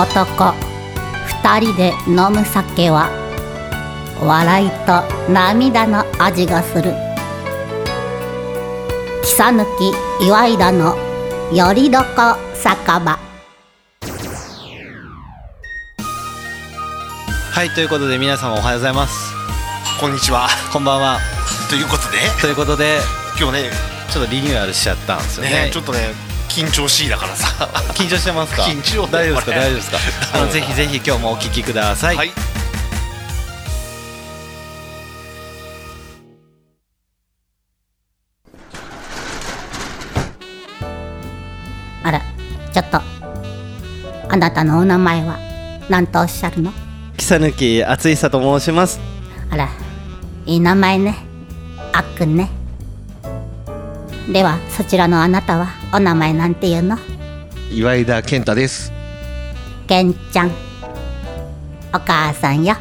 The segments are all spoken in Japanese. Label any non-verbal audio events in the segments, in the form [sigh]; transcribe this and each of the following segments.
男。二人で飲む酒は笑いと涙の味がする。草抜き岩井田のよりどこ酒場。はいということで皆様おはようございます。こんにちは。こんばんは。ということで、ということで今日ね、ちょっとリニューアルしちゃったんですよね。ね、ちょっとね、緊張しいだからさ。[laughs] 緊張してますか？緊張大丈夫ですか？大丈夫ですか？あのぜひぜひ今日もお聞きください、はい。あらちょっと。あなたのお名前は何とおっしゃるの？草抜厚久と申します。あらいい名前ね。あっくんね。ではそちらのあなたは？お名前なんていうの？岩井田健太です。けんちゃん。お母さんよ。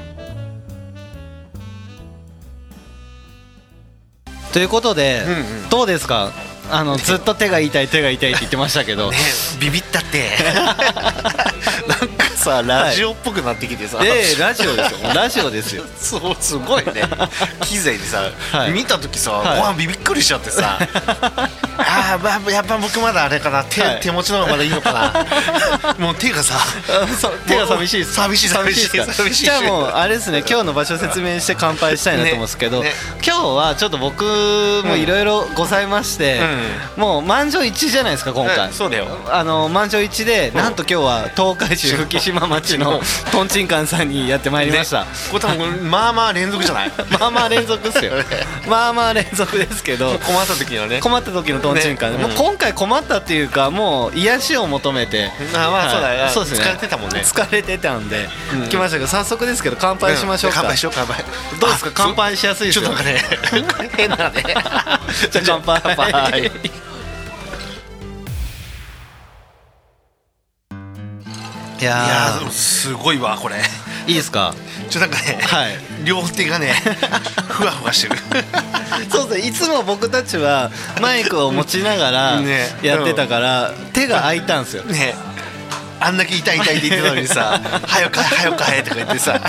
ということで、うんうん。どうですか？あのずっと手が痛い手が痛いって言ってましたけど。ね、ビビったって。[laughs] なんかさ、ラジオっぽくなってきてさ。ええラジオですよ。ラジオですよ。[laughs] そうすごいね。[laughs] 機材でさ、はい。見た時さ、はい。わあびっくりしちゃってさまあ、やっぱ僕まだあれかな。手,、はい。手持ちの方がまだいいのかな。[laughs] もう手がさ手が寂しい寂しい寂しい寂しいじゃあもうあれですね今日の場所説明して乾杯したいなと思うんですけど、ねね。今日はちょっと僕もいろいろございまして、もう満場一致じゃないですか今回、うんそうだよ。あの満場一致でなんと今日は東海市 [laughs] 福島町のとん。ちんかんさんにやってまいりました、ね。これ多分まあまあ連続じゃない？[laughs] まあまあ連続です。よまあまあ連続ですけど困った時にはね。困った時のとんちんかん、ねうん。もう今回困ったっていうかもう癒しを求めて。あまあそうだよ、そうですね。疲れてたもんね。疲れてたんで、うん。来ましたけど早速ですけど乾杯しましょうか、ん。乾杯しよう乾杯。どうですか？あ乾杯しやすいですよちょっとなんかね。[laughs] 変なね。じゃあ乾杯乾杯。いやすごいわこれいいですか？ちょなんかね、はい。両手がね [laughs] ふわふわしてる。そうですねいつも僕たちはマイクを持ちながらね。やってたから、手が空いたんですよ。ね。あんだけ痛い痛いって言ってたのにさ「はよかえはよかえ」とか言ってさ。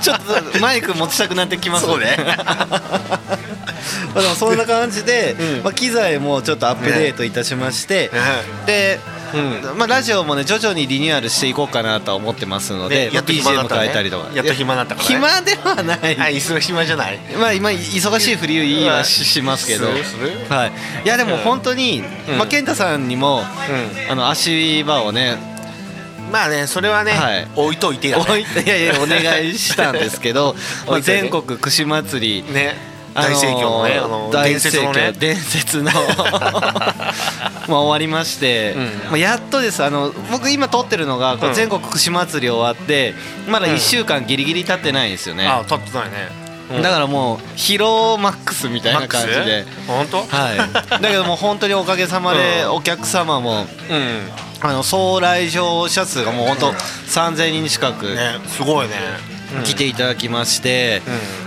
ちょっとマイク持ちたくなってきますそうね。[laughs] まあでもそんな感じで、うん。まあ、機材もちょっとアップデートいたしまして、で、うん。まあ、ラジオもね徐々にリニューアルしていこうかなとは思ってますので、ねやっと暇にな BGM ったね。やっと暇になったからね。暇ではない、[laughs] はい忙暇じゃない。まあ今忙しいふりはししますけど。はい、いやでも本当に、うん。まあ、健太さんにも、うあの足場をねまあねそれはね、はい。置いといてやね。置いやいやお願いしたんですけど、[laughs] まあ、全国串祭りね。あのー大盛況のねあの大伝説のね。盛況伝説の。[laughs] まあ終わりまして、うん。まあ、やっとです。あの僕今撮ってるのがこううん。全国串祭り終わってまだ1週間ギリギリ経ってないんですよね、あ立ってないね、うん。だからもう疲労マックスみたいな感じで。本当？はい。だけどもう本当におかげさまでうん。お客様もうん。あの総来場者数がもう本当3000人近く。ねすごいね、うん来ていただきまして、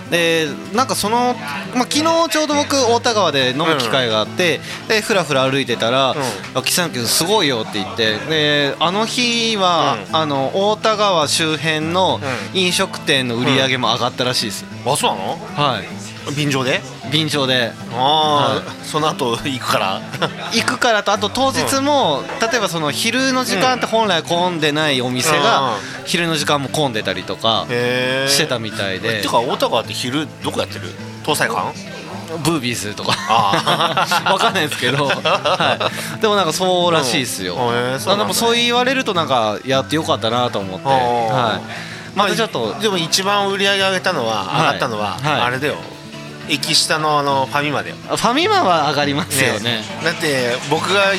うでなんかその、まあ、昨日ちょうど僕太田川で飲む機会があって、でふらふら歩いてたら「あ木さんすごいよ」って言ってであの日は、うん。あの太田川周辺のう飲食店の売り上げも上がったらしいです、あそうなの？はい便乗で？便乗で。ああ、はその後行くから？行くからとあと当日も、例えばその昼の時間って本来混んでないお店が、昼の時間も混んでたりとかしてたみたいで。てか大田川って昼どこやってる？東西館？ブービーズとか。あ [laughs] わかんないですけど、はい、でもなんかそうらしいですよ、うん。へーでもそう言われるとなんかやってよかったなと思って、はい、またちょっとでも一番売り上げ上げたのは、はい上がったのは、はい。あれだよ駅下のあのファミマだよファミマは上がりますよね。だって僕が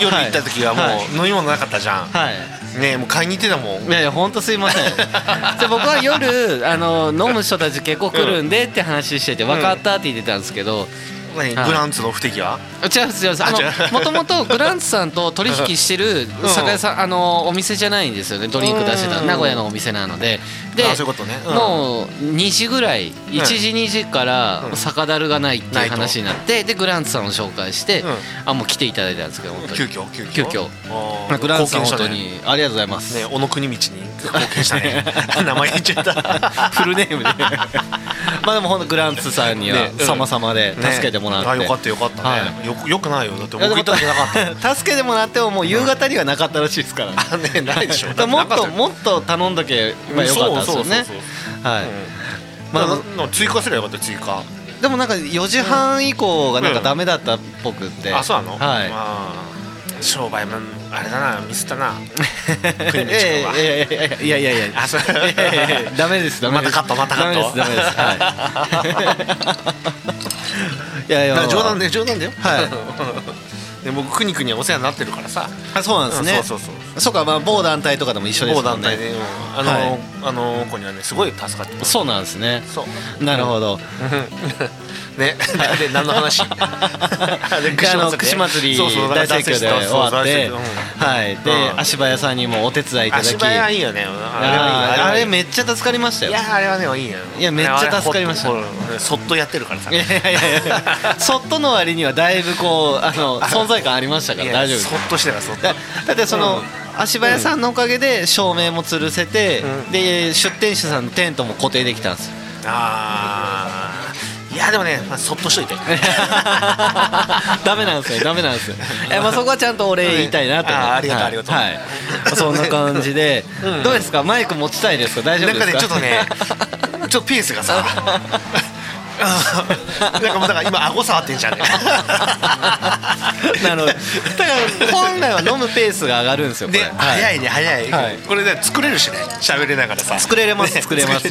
夜行った時はもう、はい。飲み物なかったじゃん、はい。ねもう買いに行ってたもん。いやいや本当すいません。[laughs] で僕は夜あの飲む人たち結構来るんでって話してて分かったって言ってたんですけど、何？はい。グランツの不敵は違う違う。あのもともとグランツさんと取引してるうん酒屋さんあのお店じゃないんですよねドリンク出してたうん。名古屋のお店なので。でういうことね。うん。もう2時ぐらい1時2時からうん。酒だるがないってないう話になってでグランツさんを紹介してうん。あもう来ていただいたんですけど本当に。急遽急遽。急遽。グランツさん本当に。ありがとうございます。ね小野国道に貢献したね。[laughs] 名前言っちゃった。[laughs] フルネームで。[laughs] まあでも本当グランツさんにはねうん。様々で助けてもらって、ねあよかったよかったね、はい。よくよくないよ。だって僕行った時なかった助けてもらってももう夕方にはなかったらしいですから。ねあねないでしょ。もっとっもっと頼んどけばよかったですよね。はい。まあまあ、追加すればよかった追加。でもなんか4時半以降がなんかダメだったっぽくって、あそうなの？はい、まあ商売もあれだなミスったな。[laughs] 国い道君は。やいやいやいやいやいやいや。あそう。いやいやいやダメですダメです。またカットまたカットダメですダメですはい。[laughs] いやいや。まあ冗談だよ冗談だよ。はい。[laughs] で僕国君にはお世話になってるからさ。あそうなんですね、そうそうそう。そうかまあ某団体とかでも一緒です某もんね。団体で、うん。あの、はい。あの子にはねすごい助かってます。そうなんですね。そう。なるほど、ね。で何の話？[laughs] であの串祭り大盛況で終わって、はい、でうん。足早さんにもお手伝いいただき。足早いいよねあれめっちゃ助かりましたよ。いやあれはねいいよ。いやめっちゃ助かりました。そっとやってるからさ。いやいやいや。[laughs] そっとの割にはだいぶこうあの [laughs] 存在感ありましたから大丈夫そっとしてからそっと。だだってその、うん。足早さんのおかげで照明も吊るせて、うん。で出店者さんのテントも固定できたんですよ。あー。いやでもね、まあ、そっとしといて。ダメなんですよダメなんですよ。いや [laughs] まあそこはちゃんとお礼言いたいなと。思ってあーありがとうはい。ありがとう。はい。まあそんな感じで、うん。どうですか？マイク持ちたいですか？大丈夫なんですか？かねちょっとね [laughs] ちょっとペースがさ [laughs] なんかもうだから今顎触ってんじゃんね。なるほど。だから本来は飲むペースが上がるんですよこれ。で、はい早い。ね早い、はい。これね作れるしね。喋れながらさ。作れれますね作れます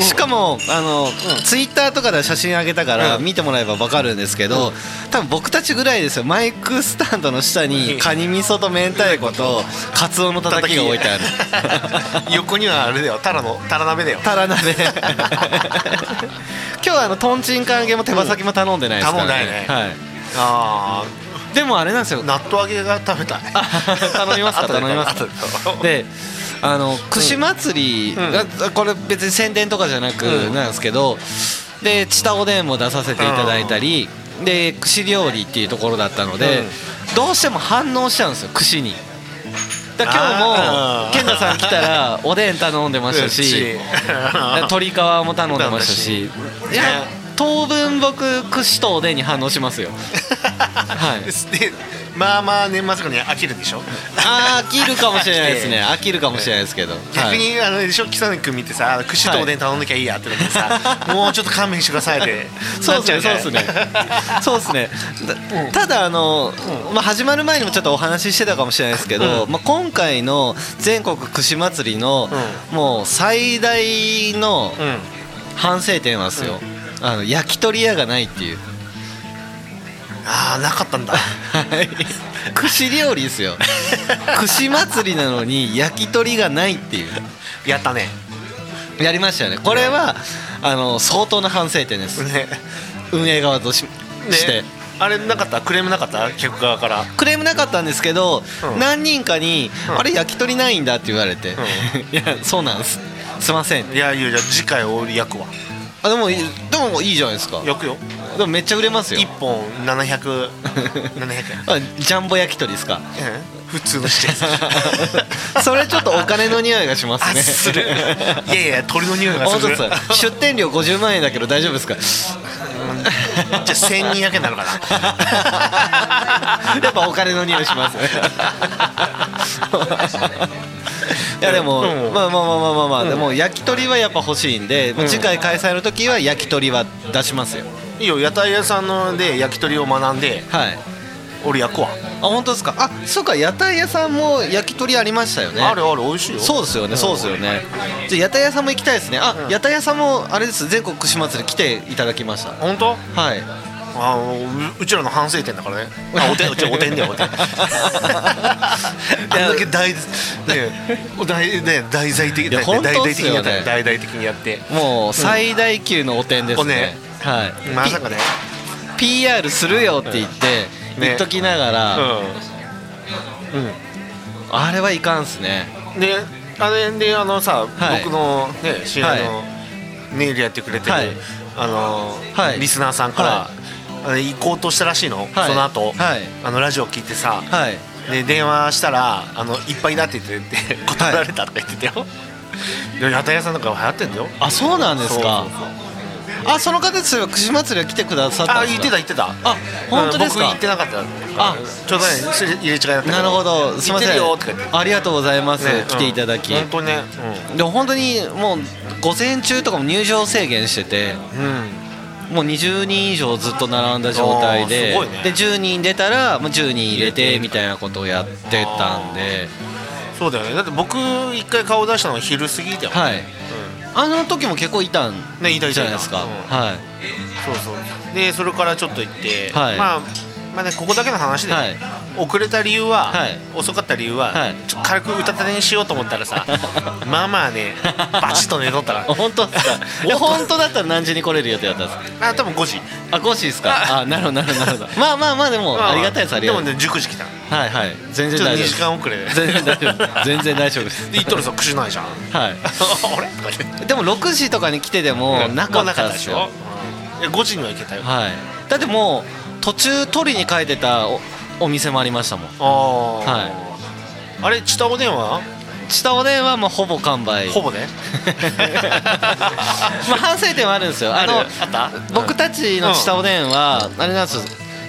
しかもあの、ツイッターとかで写真上げたからうん。見てもらえば分かるんですけど、多分僕たちぐらいですよ。マイクスタンドの下にカニ味噌と明太子とカツオのたたきが置いてある。[laughs] 横にはあれだよ。タラのタラ鍋だよ。タラ鍋。[laughs] 今日はあのトンチンカン揚げも手羽先も頼んでないですからね,、頼んでないね。はい、あでもあれなんですよ。あ納豆揚げが食べたい。あ [laughs] 頼みますか？頼みますであの串祭り、うん。あこれ別に宣伝とかじゃなくうん。なんですけど、でチタおでんも出させていただいたり、で串料理っていうところだったので、どうしても反応しちゃうんですよ串に。だ今日も健太さん来たら [laughs] おでん頼んでましたし鶏皮も頼んでましたし。いや当分僕串とおでんに反応しますよ。はい。[laughs] でまあまあ年末に飽きるでしょ？あー飽きるかもしれないですね。[laughs] 飽きるかもしれないですけど。逆にあのでしょ北野君見てさ串とおでん頼んなきゃいいやってなってさ、[laughs] もうちょっと勘弁してくださいってそうですね、そうですね。そうですね。だただあの、まあ始まる前にもちょっとお話ししてたかもしれないですけど、うん。まあ今回の全国串祭りの、もう最大のうん、うん反省点はですよ。あの焼き鳥屋がないっていう。ああなかったんだ。はい。串料理ですよ。[laughs] 串祭りなのに焼き鳥がないっていう。やったね。やりましたよね。これはあの相当な反省点です。ね。運営側としして。ねあれなかった？クレームなかった？客側から。クレームなかったんですけど、うん。何人かに、うん。あれ焼き鳥ないんだって言われて、う [laughs] いやそうなんです。すいません。いやいやじゃあ次回俺焼くわあでもいいでもいいじゃないですか。焼くよ。でもめっちゃ売れますよ。1本700700 700 [laughs] 円。あジャンボ焼き鳥ですか。うん普通のして [laughs] それちょっとお金の匂いがしますあねする。いやいや鳥の匂いがする。出店料50万円だけど大丈夫ですか？じゃあ1200円なのかな。[laughs] やっぱお金の匂いします。ねいやでも、うん。まあまあまあまあまあまあ、でも焼き鳥はやっぱ欲しいんで、まあ次回開催の時は焼き鳥は出しますよ。いいよ。屋台屋さんので焼き鳥を学んではい。俺焼くわ、あ本当ですか？あそうか。屋台屋さんも焼き鳥ありましたよね。あるある美味しいよ。そうですよねそうですよね。じゃあ屋台屋さんも行きたいですね。あ、屋台屋さんもあれです。全国串祭り来ていただきました。本当？はいあううちらの反省点だからね。あおてんうちおてんだよおてん。あんだけ大ね大ね大々的いや大的にやって大々的にやって。もう最大級のお点ですね、おね。はい。まさかね。PR するよって言ってね。言っときながら、うあれはいかんっすね。んであれであのさ、はい。僕のね知り合い。のネイルやってくれてる、はい。あの、はい。リスナーさんから、行こうとしたらしいの、はい。その後、はい。あのラジオ聞いてさ、はい。で電話したらあのいっぱいだって言ってて断られたって言ってたよ、いや屋台屋さんなんか流行ってんだよ。あそうなんですか？あその方ですよ串祭りは来てくださったあ言ってた言ってた。あ本当ですか？僕行ってなかったあちょうどね入れ違いだったけなるほど。すいません。ありがとうございます、ね来ていただき、うん本当にねでも本当にもう午前中とかも入場制限してて。うん、もう20人以上ずっと並んだ状態でで10人出たらもう10人入れてみたいな。ことをやってたんで。そうだよね。だって僕一回顔出したのは昼過ぎだよ、はい。うん。あの時も結構いたんじゃないですか、うんはい。そうそう。でそれからちょっと行って、はい。まあまあねここだけの話で、はい。遅れた理由は、はい。遅かった理由は、はい。ちょっと軽く歌たてにしようと思ったらさ [laughs] まあまあねバチッと寝とったら。[laughs] 本当 [laughs] 本当だったら何時に来れる予定だったんですか？あ多分5時。あ5時ですか？あ。なるほどなるほどなるほど。まあまあまあでもありがたいですありがたい。ででもね19時来た。はいはい。全然ちょっと2大丈夫時間遅れで。全然大丈夫全然大丈夫です。で言っとるさ口ないじゃん。はい。あれ？でも6時とかに来てでもなかったですよ。うん。いや5時には行けたよ。はい。だってもう途中取りに帰ってたおお店もありましたもん。ああはい。あれ下おでんは下おでんはもうほぼ完売。ほぼね。[laughs] まあ反省点はあるんですよ。あのあった？僕たちの下おでんはあれなんですよ。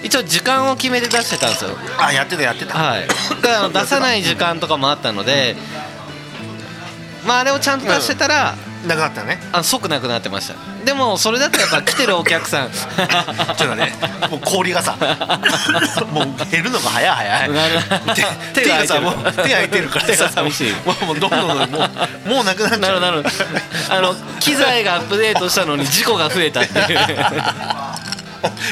一応時間を決めて出してたんですよ。あやってたやってた。はい。だから [laughs] 出さない時間とかもあったのでまああれをちゃんと出してたらなかったね。あの即なくなってました。でもそれだとやっぱ来てるお客さん。[laughs] ちょっとねもう氷がさ [laughs] もう減るのが早い早い。なる。手手がさもう手空いてるから手がさ寂しい。もうもうどんどんもうもうなくなっちゃう。なるあの機材がアップデートしたのに事故が増えたっていう。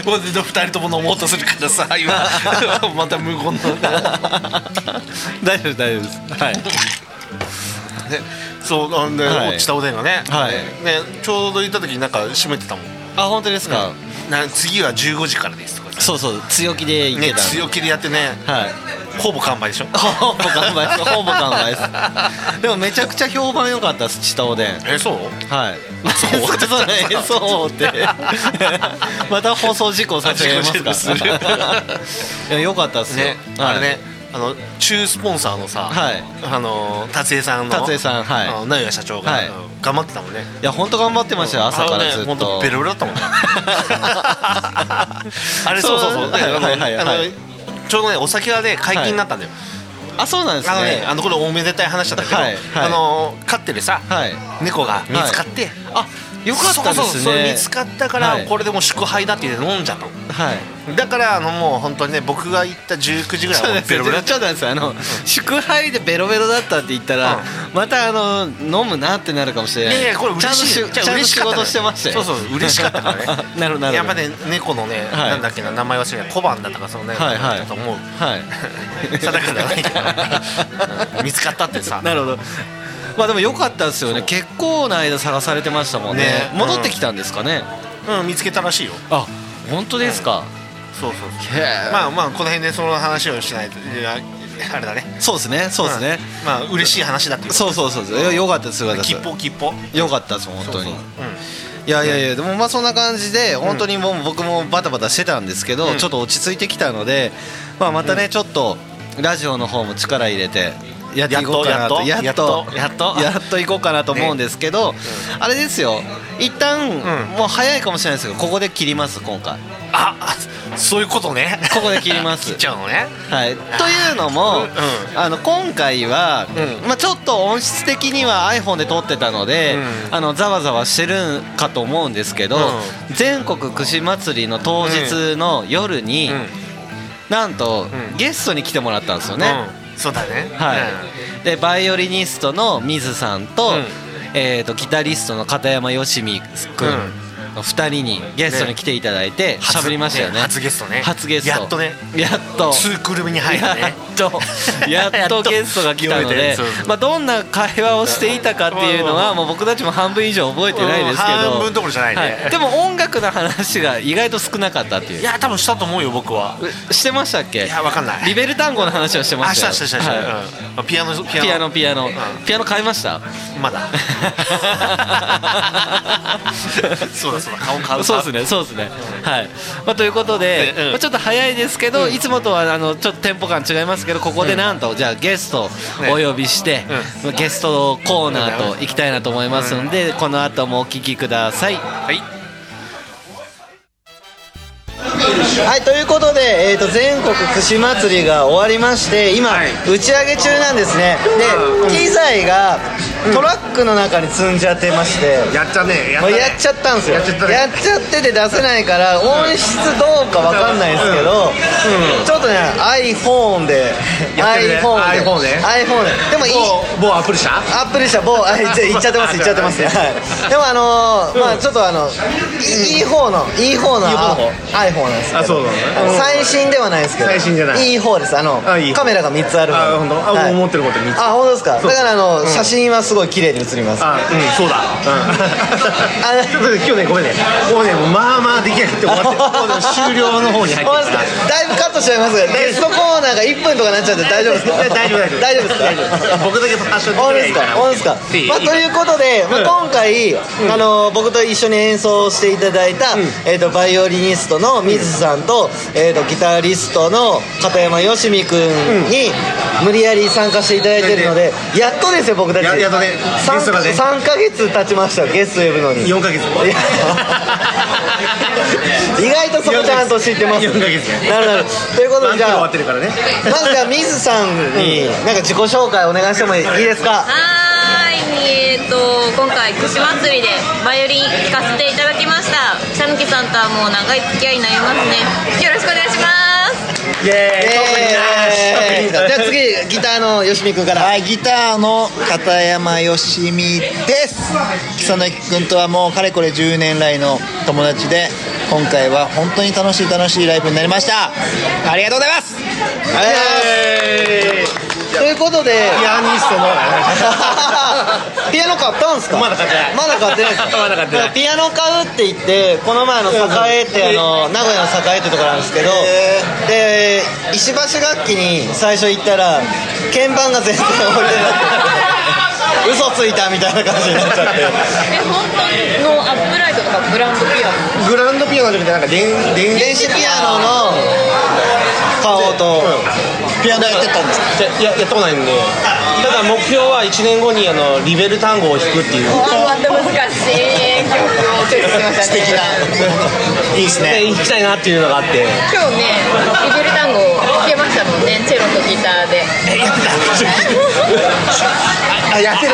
もう二人とも飲もうとするからさ今。[laughs] また無言の。大丈夫大丈夫です。はい。ねそうなんで、はい。下おでんがね,、はい。ねちょうど行った時になんか閉めてたもん。あ本当ですか、な次は15時からですとかさ。そうそう。強気でいけねたんで。強気でやってね。はい。ほぼ完売でしょ。[laughs] ほぼ完売です。ほぼ完売です。でもめちゃくちゃ評判良かったです下おでん。えそう？はい。そう？そうねそうって。[laughs] また放送事故させますか？[laughs] いや良かったっすよ、ね、はいあれねあの中スポンサーのさ、はい。あの達江さんの達江さんはい。名古社長が、はい。うん頑張ってたもんね。いや本当頑張ってましたよ朝からずっ本当とベロベロだったもんね。[laughs] あれそうそうそう。はいはいはいちょうどねお酒がね解禁になったんだよ、あそうなんですあのねねあのこれおめでたい話だったけど、はい。はい。あの飼ってるさ、はい。猫が見つかって、あよかったですね。それ見つかったから、はい。これでもう祝杯だって言って飲んじゃったの。はい。だからあのもう本当にね僕が行った19時ぐらいベロベロだった。ちょっと待ってください。あの祝杯でベロベロだったって言ったら、またあの飲むなってなるかもしれない。いやいやこれ嬉しい。ちゃんと仕事してましたよ。そうそう嬉しかったからね。[laughs] なるほどやっぱね猫のね、はい。なんだっけな名前忘れない小判だったかそのね、はいはい。だと思うはい。[laughs] 定かではないけど。う [laughs] ん見つかったってさ。なるほどまあでも良かったですよね。結構な間探されてましたもんね。ね。戻ってきたんですかね、うん。見つけたらしいよ。あ本当ですか、そうそうそう。まあまあこの辺でその話をしないとあれだね。そうですね。そうですね、うん。まあ嬉しい話だってそうそうそうそう。いや良かったです。よかったです。吉報吉報良かったです本当に。そうそう。いやいやいやでもまあそんな感じで本当にもう僕もバタバタしてたんですけど、うん。ちょっと落ち着いてきたので、まあ、またねちょっとラジオの方も力入れてやっていこうかなとやっとやっと。やっと行こうかなと思うんですけど、あれですよ。一旦、ん。もう早いかもしれないですけどここで切ります今回。ああそういうことね。ここで切ります。切っちゃうのね。はい、というのも、うん。あの今回は、うん。まあ、ちょっと音質的には iPhone で撮ってたので、うん。あのざわざわしてるかと思うんですけど、う全国串祭りの当日の夜に、うん。なんと、うんゲストに来てもらったんですよね。うんそうだね。はい。でバイオリニストの水さんと,、うん。えー、とギタリストの片山よしみくん、うん2人にゲストに来ていただいて喋りましたよね。初ゲストね。初ゲスト。やっとね。やっと。ツークル目に入るやねっと。[laughs] やっとゲストが来たのでまあどんな会話をしていたかっていうのはもう僕たちも半分以上覚えてないですけど。半分どころじゃないね。はい。でも音楽の話が意外と少なかったっていう。いや多分したと思うよ僕は。してましたっけ？いやわかんない。リベル単語の話はしてまあしたたしたしたした、ピアノピピアノ。ピアノ。うん。ピアノ買いました？まだ。[laughs] そうだそうだ顔買うそうですね、そうですね。はい。まあ、ということで、うん。まあ、ちょっと早いですけど、いつもとはあのちょっとテンポ感違いますけど、ここでなんと、じゃあゲストをお呼びして、ゲストコーナーと行きたいなと思いますので、この後もお聞きください。はい。はいということで、えー、と全国串祭りが終わりまして今、はい。打ち上げ中なんですね。で機材がトラックの中に積んじゃってまして、やっちゃねやもうやっちゃったんですよ。やっちゃったね。やっちゃってて出せないから音質どうかわかんないですけど、ちょっとね iPhone で。iPhone で。iPhone で。でもいい。某某アップル社？アップル社某あいっちゃいっちゃってますいっちゃってます。ねはい。でもあのーまあちょっとあのいいい方のいい方の iPhone なんですけど。あそうなの最新ではないですけど。最新じゃない。いい方です。あのカメラが3つある方あ本当？あはい。思ってること3つ。あ本当ですか？だからあのうん。写真はすごい綺麗に写ります。あうんそうだ。あうん。[laughs] ちょっとね今日ねごめんね。もうねまあまあできなくて終わって終了の方に入ってる本当ですかだいぶカットしちゃいますがゲストコーナーが1分とかなっちゃって大丈夫ですか？大丈夫大丈夫。大丈夫ですか？僕だけ発症でき本当ですか？ないから本当ですか？まあ、ということで、まあ、今回、あの僕と一緒に演奏していただいた、えー、とバイオリニストの水さんと,、えー、とギタリストの片山よしみくんに無理やり参加していただいてるので、やっとですよ僕たち。ややっとねゲストがね。3, ヶ月経ちましたゲスト呼ぶのに。4ヶ月。い [laughs] や意外とそこちゃんと知ってます。4ヶ月。ねなるほどということでじゃあわってるからね。まずじゃあ水さんになんか自己紹介お願いしてもいいですか？はーい、えー、と今回串祭りでバイオリン弾かせていただきました。シャヌキさんとはもう長い付き合いになりますね。よろしくお願いしますイエーイえーじゃあ次ギターのよしみくんから。はい、ギターの片山よしみです。草野君とはもうかれこれ10年来の友達で今回は本当に楽しい楽しいライブになりました。ありがとうございます。えーということで。ピアニストの。[laughs] ピアノ買ったんですか？まだ買ってない。まだ買ってない。ですかまだ買ってない。ピアノ買うって言ってこの前の栄ってあの名古屋の栄ってところなんですけどで石橋楽器に最初行ったら鍵盤が全然置いてなくて [laughs] 嘘ついたみたいな感じになっちゃって。え本当のアップライトとかグランドピアノ？グランドピアノじゃなくてなんか電電電子ピアノの顔とピアノやってたんですか？いややったことないんで。ただ目標は1年後にあのリベル単語を弾くっていう。あまた難しい曲をチョイスしましたね。素敵な。いいですでね弾きたいなっていうのがあって。今日ねリベル単語弾けましたもんね。チェロとギターで。[laughs] あやってる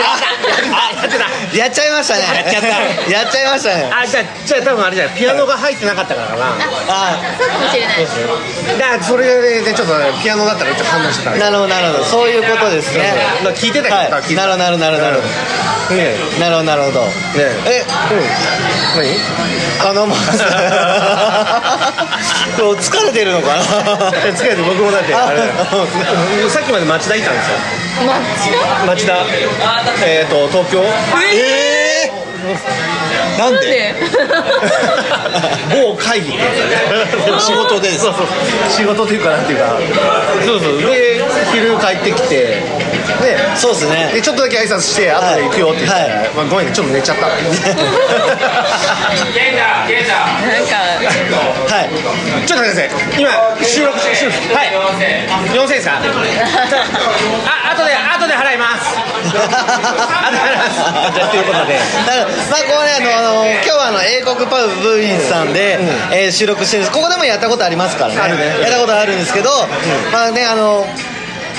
やっちゃいましたね。やっちゃった。やっちゃいましたね。あじゃあじゃあ多分あれじゃない。ピアノが入ってなかったからかな。あそうかもしれない。だからそれでちょっとピアノだったらちょっと反応してたなるほどなるほど。そういうことですね。まあ聞いてたよはい。聞いてたなるほどなるほどなるほど。ねなるほどなるほど。ねえ。何？あのまず今日疲れてるのかな？疲れて僕もだってあ。れ。あさっきまで町田行ったんですよ。町田？町田。えっ、と東京？えー、なんで？で？[laughs] 某会議。ってやつだね仕事でそうそう。仕事というかなんていうか。そうそう。で昼帰ってきて。でそうですね。でちょっとだけ挨拶して後で行くよって言ったら、はい。まあ、ごめんねちょっと寝ちゃった。なんかはい。ちょっと待ってください。今収録収録。はい。4000ですかあ後で後で払います。後で払いますじゃあということで。だからまあこれねあの今日はあの英国パブブーインさんで、えー収録してるんです。ここでもやったことありますからね。やったことあるんですけど、まあねあの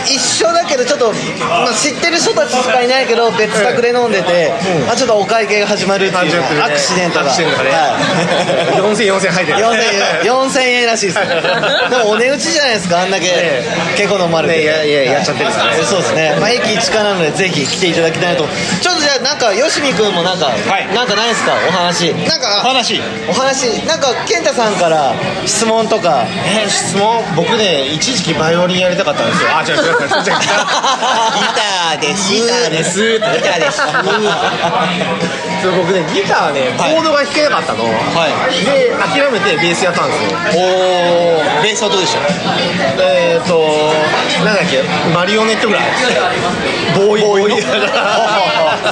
一緒だけどちょっと、まあ、知ってる人たちしかいないけど別宅で飲んでて、あちょっとお会計が始まるっていうねアクシデントが。ね。はい。4000 4000入ってる。4000円4000円らしいです [laughs] でもお値打ちじゃないですかあんだけえ。結構飲まれてねいやいややっちゃってるからね。そうですね、まあ、駅近なのでぜひ来ていただきたいなと。ちょっとじゃあなんかよしみくんもなんか、い。なんかないですか？お話。なんかお話。お話。なんか健太さんから質問とか。えー質問？僕ね一時期バイオリンやりたかったんですよ。あ違うターです。ギターです。ってギターです。そう僕ねギターねコードが弾けなかったの、はい。で諦めてベースやったんですよ。おおベースはどうでした？えっ、ー、となんだっけ？マリオネットぐらい。ボーイ。ボーイ。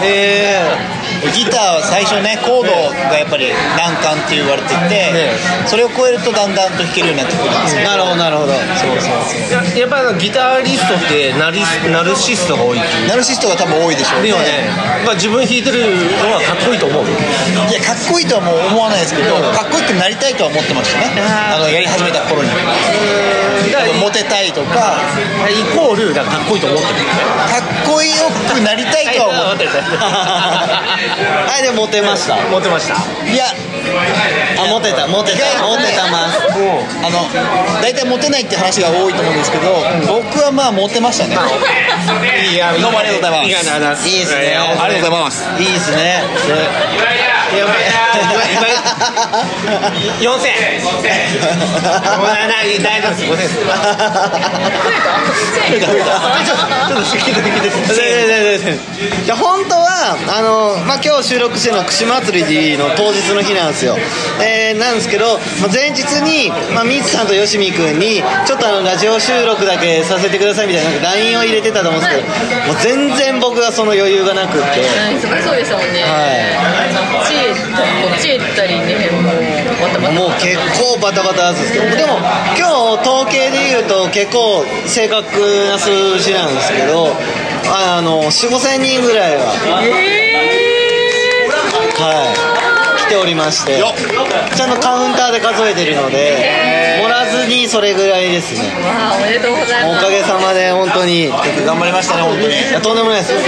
え [laughs] ギターは最初ねコードがやっぱり難関って言われてて、ね。それを超えるとだんだんと弾けるようになってくるんです。ー、よなるほどなるほど。やっぱりギタリストってナリスナルシストが多いっていう。ナルシストが多分多いでしょうね。でもね、まあ、自分弾いてるのはかっこいいと思う。いやかっこいいとはもう思わないですけどかっこよくなりたいとは思ってましたね。あのやり始めた頃に。だからモテたいとか。イコールだかっこいいと思ってる。かっこよくなりたいとは思ってる [laughs] [laughs] はいでモテました？思ってました。いやあモテたモテた。モテたます。あの大体モテないって話が多いと思うんですけど、僕はまあモテましたね。いやどうもありがとうございます。いいいです。ね。やありがとうございます。いいですねい。や今4000円ごめんない大丈夫です5000円ですちょっと好き好きですじゃあ本当はあの、まあ、今日収録してるのは串祭りの当日の日なんですよ、えーなんですけど、まあ、前日に、まあ、ミツさんとよしみくんにちょっとあのラジオ収録だけさせてくださいみたいななんか LINE を入れてたと思うんですけど、もう全然僕がその余裕がなくって忙しそうでしたもんね、はこっちへこっちへ行ったりね。もうバタバタもう結構バタバタなんですけど。でも今日統計で言うと結構正確な数字なんですけどあの4 5千人ぐらいははい来ておりまして。ちゃんとカウンターで数えてるので盛らずにそれぐらいですね。わあおめでとうございます。おかげさまで本当に。頑張りましたね本当に。とんでもないです。で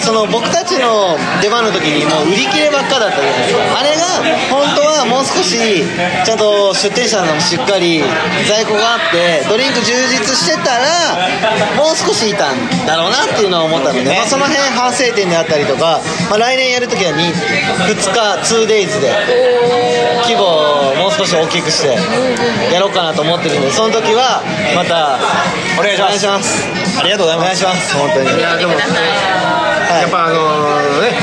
その僕たちの出番の時にもう売り切ればっかだったじゃないですかあれが本当はもう少しちゃんと出店者のもしっかり在庫があってドリンク充実してたらもう少しいたんだろうなっていうのは思ったので、まあ、その辺反省点であったりとか、まあ、来年やる時は 2, 2日 2days で規模をもう少し大きくしてやろうかなと思ってるのでその時はまたお願いします。ありがとうございます。お願いします。本当にいやっぱあのね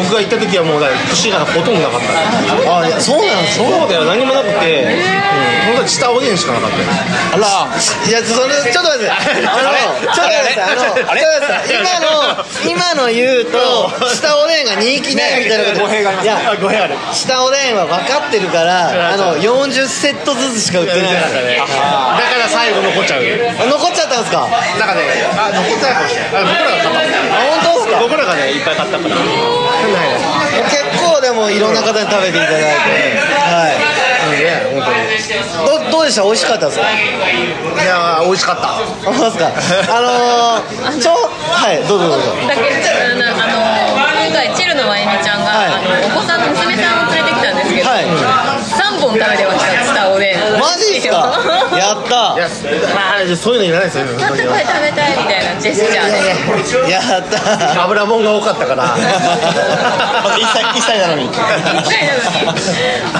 僕が行った時はもうだ串がほとんどなかった。あいやそうなんですよそうだよ。何もなくて、うん、本当に下おでんしかなかったよ。あら。いやそれちょっと待って。[laughs] あのちょっと待ってあのあれ？ちょっと待って今の今の言うと下おでんが人気ないみたいなこと語弊があります。いやあ語弊ある。下おでんは分かってるからあの40セットずつしか売ってないだから最後残っちゃう。あ残っちゃったんですか？なんかねあ残ってないかもしれない。あ僕らが買ったあ本当ですか？僕らがねいっぱい買ったから結構でもいろんな方に食べていただいて。はい。ね本当にどどうでした？美味しかったですか？いや美味しかった。思いますか？あのー、ちょはいどうぞどうぞ。だけあの今回チルのまゆみちゃんが、はい。あのお子さんの娘さんを連れてきたんですけど、はい。3本食べてましたマジですか？[laughs] やった。いやまあそういうのいらないですよ。食べたい食べたいみたいなジェスチャーで。やった。油もんが多かったから。[laughs] 一歳一歳なのに。い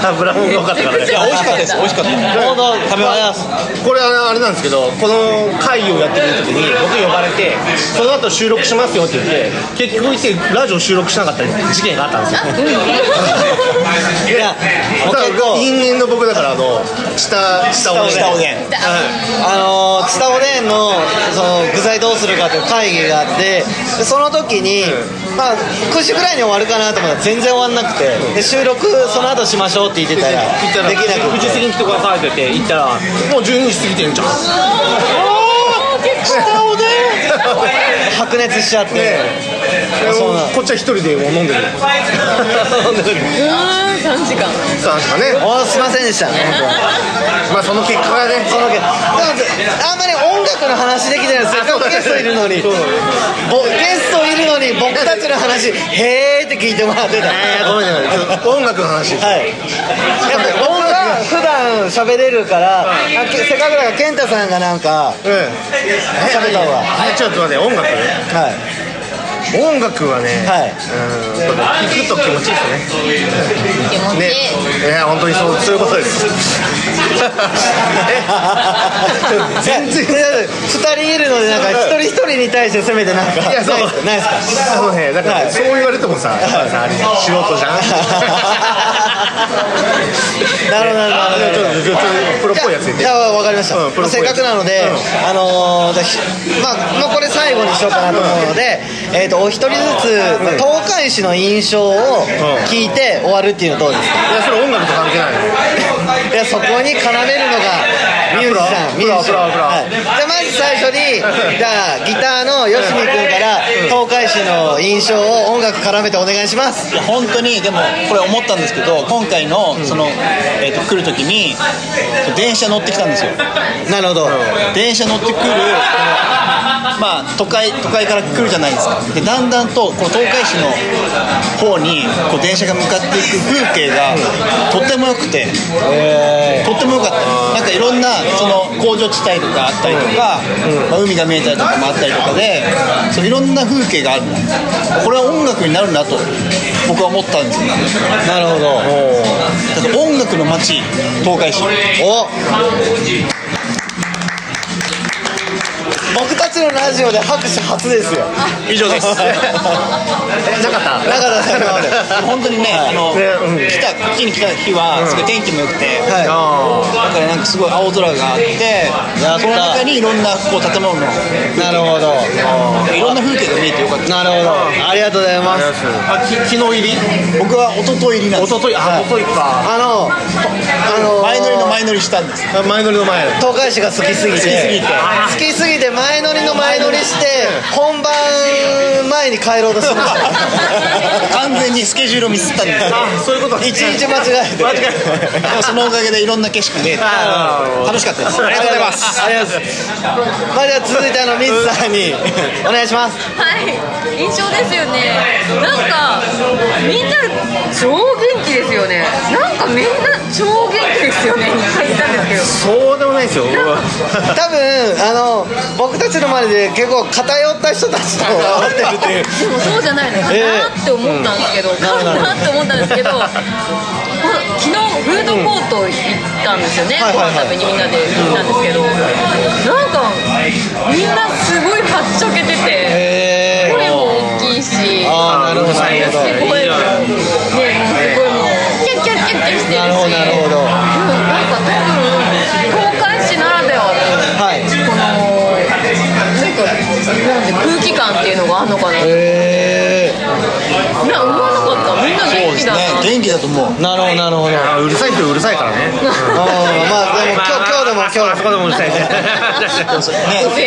油もんが多かったからね。や美味しかったです。美味しかったちょうど食べますこれはあれなんですけどこの会議をやってる時に僕呼ばれてその後収録しますよって言って結局行ってラジオ収録しなかった事件があったんですよ。いや因縁の僕だからあの下下おでん。下おでん。あのー、ツタおでんのその具材どうするかという会議があってでその時に、まあ9時ぐらいに終わるかなと思ったら全然終わんなくてで収録その後しましょうって言ってたら行ったらできなく富士て席に来てくださいって言って行ったらもう12時過ぎてんじゃん [laughs] 白熱しちゃって、そうなんこっちは一人でもう飲んでる。飲んでるあー3時間さあしかね。おすいませんでした。本当は。まあその結果がね。そのけでもあんまり音楽の話できてないせっかくゲストいるのに。ぼゲストいるのに僕たちの話へーって聞いてもらってた。えーごめんねちょっと音楽の話。はい。やっぱ僕が普段喋れるからあけせっかくだから健太さんがなんかうん喋った方が。えちょっと待って音楽？はい音楽はねはい。うんやっぱ聴くと気持ちいいですね。気持ちいい、ね。いや本当にそうそういうことです。[laughs] 全然2人いるのでなんか一人一人に対して攻めてなんかいやそう。ないですかないですか？あのねだから、はい。そう言われてもさあれ素人じゃん？[laughs] なるほどなるほど。プロっぽいやついやわかりました、うんせっかくなので、あのまあもうこれ最後にしようかなと思うので、えー、とお一人ずつ、東海市の印象を聞いて終わるっていうのどうですか、いやそれ音楽と関係ない。のいやそこに絡めるのがミュージシャンミュージシャン。じゃあまず最初にじゃあギターのよしみ君から東海市の印象を音楽絡めてお願いします。いや本当にでもこれ思ったんですけど今回のその、えー、と来る時に電車乗ってきたんですよ。なるほど、電車乗ってくるまあ都会都会から来るじゃないですか。でだんだんとこの東海市の方にこう電車が向かっていく風景がとっても良くて。とっても良かった。なんかいろんなその工場地帯とかあったりとか、まあ、海が見えたりとかもあったりとかでそういろんな風景がある。これは音楽になるなと僕は思ったんですよ。なるほど。だから音楽の街東海市。お僕たちのラジオで拍手初ですよ。以上です。なかった？なかった今まで本当にね、あの、ねうん。来た、こっちに来た日は、すごい天気も良くて。はい。だからなんかすごい青空があってその中にいろんなこう建物のなるほど。いろんな風景が見えてよかった。なるほど。ありがとうございます。あき昨日入り？僕は一昨日入りなんです一昨日あ一昨日か。あのあの前乗りの前乗りしたんです。あ前乗りの前。東海市が好きすぎて。好きすぎて。好きすぎて前乗りの前乗りして本番前に帰ろうとしました完全にスケジュールをミスったんですあそういうこと一日間違えて。間違えでもそのおかげでいろんな景色見えて。あ楽しかったです。ありがとうございます。ありがとうございます。まあじゃあ続いてあの水さんにお願いします。はい。印象ですよね。なんかみんな超元気ですよね。なんかみんな超元気ですよね。2回言ったんですけどそうでもないですよ [laughs] 多分あの僕たちの周りで結構偏った人たちっていう。でもそうじゃないのかなって思ったんですけど、かなって思ったんですけど、こ昨日フードコート行ったんですよね、ご飯食べにみんなで行ったんですけど、なんかみんなすごいはっちゃけてて、へ声も大きいし、ああなるほど。声もね、すごいもうキャッキャッキャッキャしてるし、なるほどなるほどなんで空気感っていうのがあるのかな。へな思わなかった。みんなそうです元気だな、ね。元気だと思う。えなるほどなるほど。あうるさい人うるさいからね。あーまあでも今日今日でも今日でも。あそこでもうるさいね。ね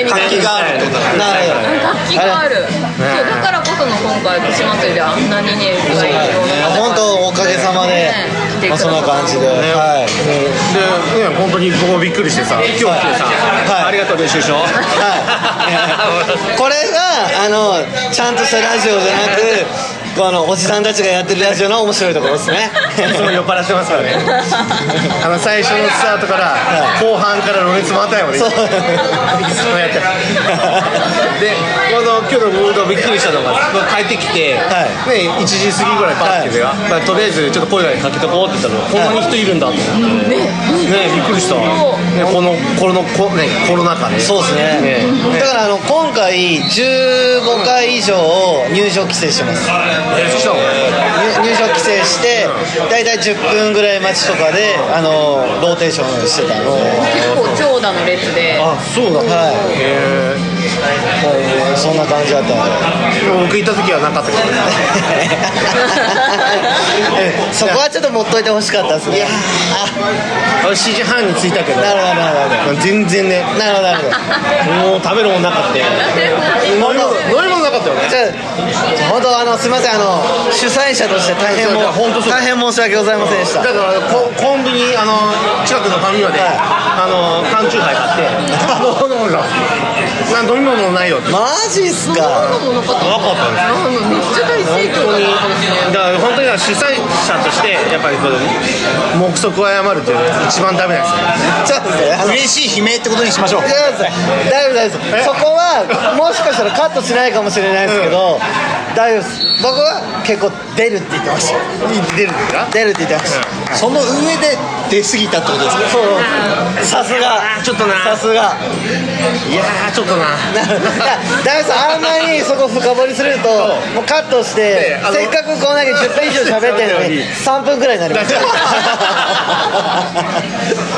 活気があるとか。なるほど活気があるそうだからこその今回串祭りであんなにねいろいろ本当おかげさまで、まあ、そんな感じで、はい。でね本当に僕もびっくりしてさ。今日来てさは。い。ありがとう練習しょはい、[laughs] これがあのちゃんとしたラジオじゃなくこのおじさんたちがやってるラジオの面白いところですね。いつも酔っ払ってますからね。[laughs] あの最初のスタートから後半からろれつ回ったよねそう。いつもやって。るでこの今日のムードびっくりしたのが帰ってきて、はね、1時過ぎぐらいパッて来て、まあ、とりあえずちょっと声かけとこうって言ったらこんなに人いるんだって。ね。びっくりした、ね、このこのこ、ね、コロナ禍で。そうですね。ね。だからあの今回15回以上入場規制してます。えそしたの入入場規制して大体10分ぐらい待ちとかであのローテーションしてたの。で結構長蛇の列で。あそうだ。はい。へもうそんな感じだった。僕行った時はなかったけど。ねそこはちょっと持っといてほしかったですね。いや7時半に着いたけどなるほどなるほど。全然ね。なるほどなるほど。もう食べるもんなかったよ。飲み物なかったよね。じゃあ本当あのすみませんあの主催者として大変大変申し訳ございませんでした。だからココンビニあの近くのファミマで、はい。あの缶チューハイ買って飲ん飲み物ないよって。マジっすか。なかった。です。めっちゃ大盛況。ないだから本当に主催者としてやっぱりこう目測を誤るっていうのが一番ダメなんですよ。嬉しい悲鳴ってことにしましょう。大丈夫大丈夫。ですそこはもしかしたらカットしないかもしれないですけど、大丈夫です。僕は結構出るって言ってました。出るんですか？出るって言ってました、その上で出過ぎたってことですか？そう。さすが。ちょっとな。さすが。いやーちょっとな。[laughs] いや大丈夫です。あんまりそこ深掘りするともうカットしてせっかくこんか10分以上喋ってるのに3分くらいになります [laughs]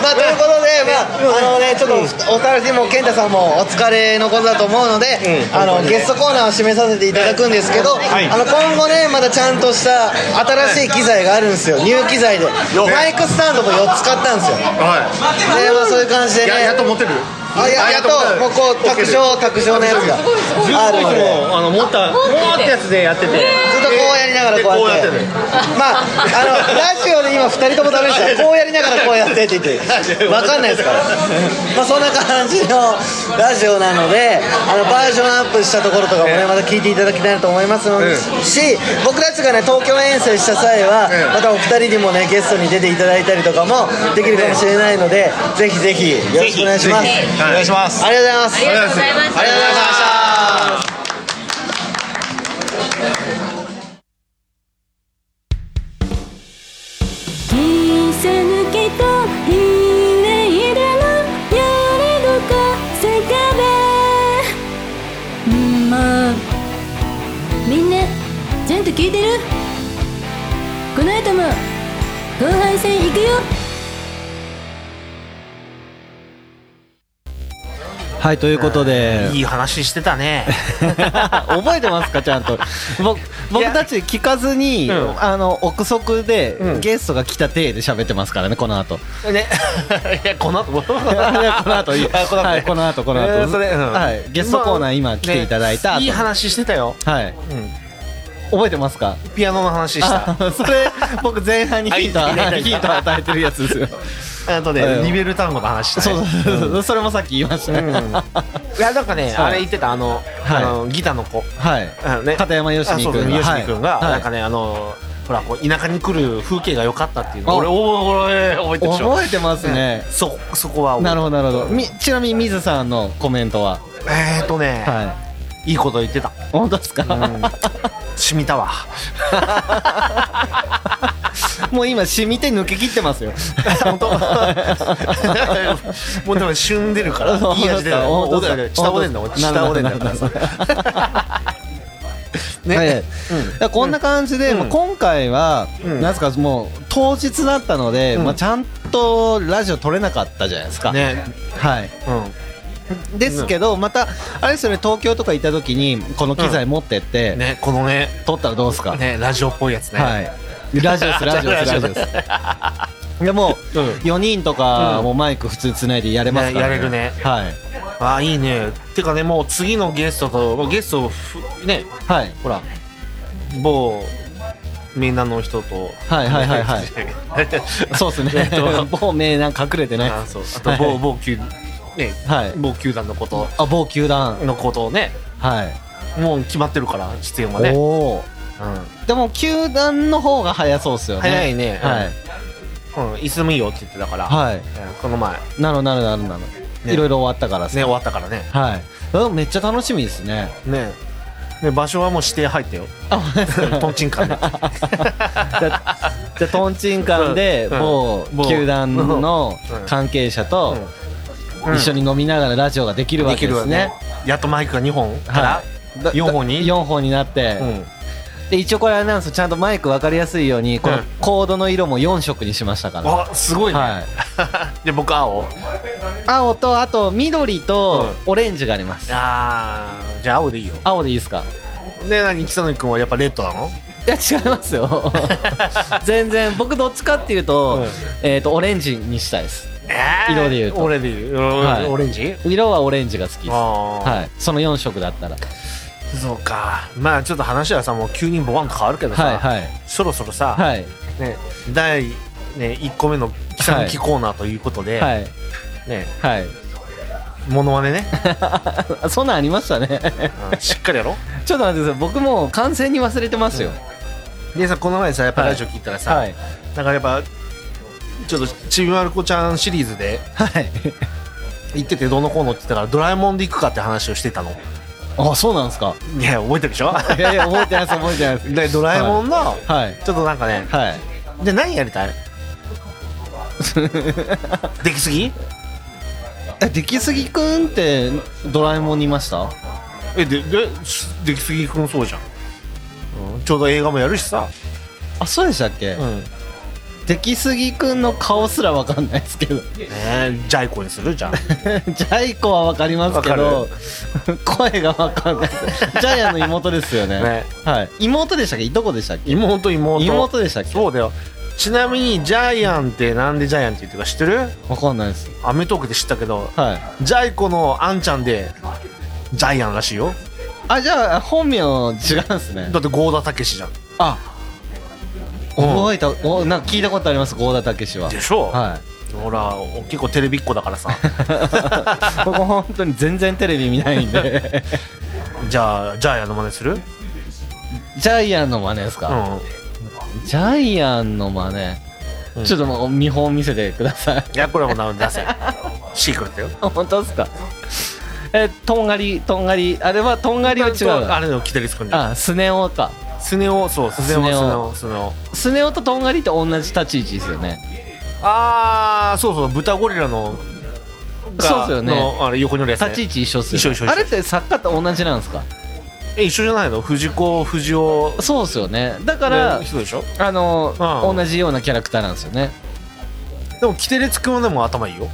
まあということでまああのねちょっとお二人も健太さんもお疲れのことだと思うのであのゲストコーナーを締めさせていただくんですけどあの今後ねまたちゃんとした新しい機材があるんですよ。ニュー機材で。マイクスタンドも4つ買ったんですよ。はでまあそういう感じでね。やっと持ってるあややっともうこう卓上卓上のやつが。あるのでもうあの持った持ったやつでやってて。ずっとこうやりながらこうやって。まああのラジオで今2人ともダメでしたこうやりながらこうやってって言って。分かんないですから。まあそんな感じのラジオなのであのバージョンアップしたところとかもねまた聞いていただきたいなと思いますのでし僕たちがね東京遠征した際はまたお二人にもねゲストに出ていただいたりとかもできるかもしれないのでぜひぜひよろしくお願いします。お願い。します。ありがとうございます。ありがとうございましたありがとうございましたさぬけとひねいでのやれどかせかべうんまあみんなちゃんと聞いてる？この後も後半戦いくよ。はいということで。いい話してたね。[laughs] 覚えてますかちゃんと。僕僕たち聞かずに、うん。あの憶測で、うん。ゲストが来た体で喋ってますからねこの後。ね。[laughs] いやこの後。この後いあこの後ね。はいこの後この後、えーそれうん。はいゲストコーナー今来ていただいた後、ねいい話してたよ。はい、覚えてますか？ピアノの話した。あそれ僕前半にヒントヒント与えてるやつですよあとねうん。リベル単語の話そうねそうそう、それもさっき言いましたね、いやなんかね [laughs] はいあれ言ってたあのはい。あのギターの子。はい。あのね。片山よしみ君よしみ君がはい。なんかねあのほらこう田舎に来る風景が良かったっていうの。あ。俺俺覚えてるでしょ。覚えてますね、そそこは。なるほどなるほど。みちなみに水さんのコメントは？えーとね。はい。いいこと言ってた。本当ですか、染みたわ [laughs] もう今染みて抜け切ってますよ。本当？[laughs] もうでも旬でるからいい味出る下おでんだ。下おでんだからさね？はい。こんな感じで、うん。まあ、今回は、うん。なんですかもう当日だったので、うん。まあ、ちゃんとラジオ撮れなかったじゃないですか、ね。はい。うん。ですけど、またあれですよね東京とか行った時にこの機材持ってって、ねこのね。撮ったらどうですか、ねラジオっぽいやつね。はいラジオですラジオですラジオです。でもう、うん。4人とかうん。もうマイク普通つないでやれますから、ね。やれるね。はい。ああいいね。てかねもう次のゲストとゲストふね。はい。ほら某みんなの人と。はいはいはいはい。[laughs] そうですね。えっと。某名なん隠れてね。あそう。あと某某球ね。はい。某球団のこと。あ某球団のことをね。はい。もう決まってるから出演はね。おおうん。でも球団の方が早そうっすよね。早いね。はい。うんいつでもいいよって言ってたから。はい。うんこの前。ねなるなるなるほど。ね。いろいろ終わったからさ。終わったからね。はい。うんめっちゃ楽しみですね。ね。ね場所はもう指定入ったよ。あトンチンカンで。[laughs] じゃトンチンカンでうん某某球団のうん。関係者とうん。一緒に飲みながらラジオができるわけですね。やっとマイクが2本からはい。だ4本に？4本になってうんで一応これあれなんですよちゃんとマイク分かりやすいようにこのうん。コードの色も4色にしましたから、あすごいね、はい。[laughs] で僕青。青とあと緑とオレンジがあります、あーじゃあ青でいいよ。青でいいですか？で何北野君はやっぱレッドなの？いや違いますよ。[laughs] 全然。僕どっちかっていうと,、うん。えー、とオレンジにしたいです。え色で言うと。俺で言う、はい。オレンジ？色はオレンジが好きです。ああ、はい。その4色だったらそうか。まあちょっと話はさもう急にボワンと変わるけどさ、はいはい。そろそろさ、はい。ね、第、ね、1個目の北抜きコーナーということで、はい。ねはい。モノマネね、あ [laughs] そんなんありましたね。うんしっかりやろ？[laughs] ちょっと待ってください。僕もう完全に忘れてますよ、でさこの前さやっぱはい。ラジオ聞いたらさ、はい。なんかやっぱちょっとちびまる子ちゃんシリーズではい。行っててどうのこうのって言ったからドラえもんで行くかって話をしてたのあそうなんですか？いや覚えてるでしょ？いやいや覚えてないです覚えてないです。でドラえもんの、はい。ちょっとなんかねはい。で何やりたい？[laughs] できすぎ？え出来すぎくんってドラえもんにいました？えででできすぎくんそうじゃん、うんちょうど映画もやるしさ、あそうでしたっけ、うん出来すぎくんの顔すらわかんないですけど。ねえジャイコにする？じゃん [laughs] ジャイコはわかりますけど [laughs] 声がわかんない。ジャイアンの妹ですよね。ね。はい。妹でしたっけ？いとこでしたっけ？妹妹。妹でしたっけ？そうだよ。ちなみにジャイアンってなんでジャイアンって言ってるか知ってる？わかんないです。アメトークで知ったけどはい。ジャイコのあんちゃんでジャイアンらしいよ。あじゃあ本名違うんすね。だって郷田武史じゃん。あ覚えたおなんか聞いたことあります？郷田武史は。でしょ、はい。ほら結構テレビっ子だからさ。[laughs] 僕本当に全然テレビ見ないんで。[laughs] じゃあジャイアンの真似する？うんジャイアンの真似ですか、ジャイアンの真似、ちょっと見本見せてください。いやこれはもう出せ。[laughs] シークレットよ。あ本当ですか？えとんがりとんがり。あれはとんがりは違う。あれのキタリス君であスネ夫かスネ夫？そうスネ夫スネ夫。夫スネ夫。スネ夫ととんがりって同じ立ち位置ですよね。ああそうそう豚ゴリラのがそうっすよね。のあれ横におるやつ、ね、立ち位置一緒っすよ、ね、一緒一緒一緒。あれって作家と同じなんですか？え一緒じゃないの？藤子不二雄そうっすよね。だからの人でしょ？あのうん。同じようなキャラクターなんですよね。でもキテレツくんはでも頭いいよ。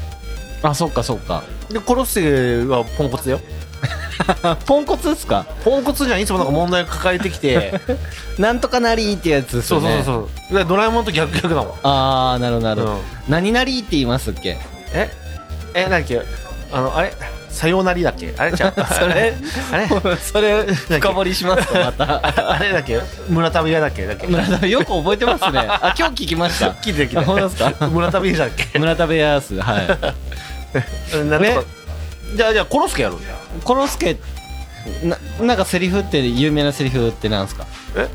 あそっかそっか。でコロッセはポンコツだよ [laughs] ポンコツですか？ポンコツじゃんいつもなんか問題抱えてきて [laughs] なんとかなりってやつですそうよね。そうそうそうでドラえもんと逆逆だもん。ああなるほどなるほど、うん。何なりって言いますっけ？え？えなんだっけ？あのあれ？さようなりだっけ？あれ？じゃ [laughs] それあれ？それ深掘りしますとまた。あれだっけ？村田部屋だっけ？だっけ？村田よく覚えてますね。あ今日聞きました。聞いて聞いてあ本当ですか？村田部屋だっけ？村田部屋はい。なんとかね？じゃあじゃあコロスケやるコロスケななんかセリフって有名なセリフってなんですか？え？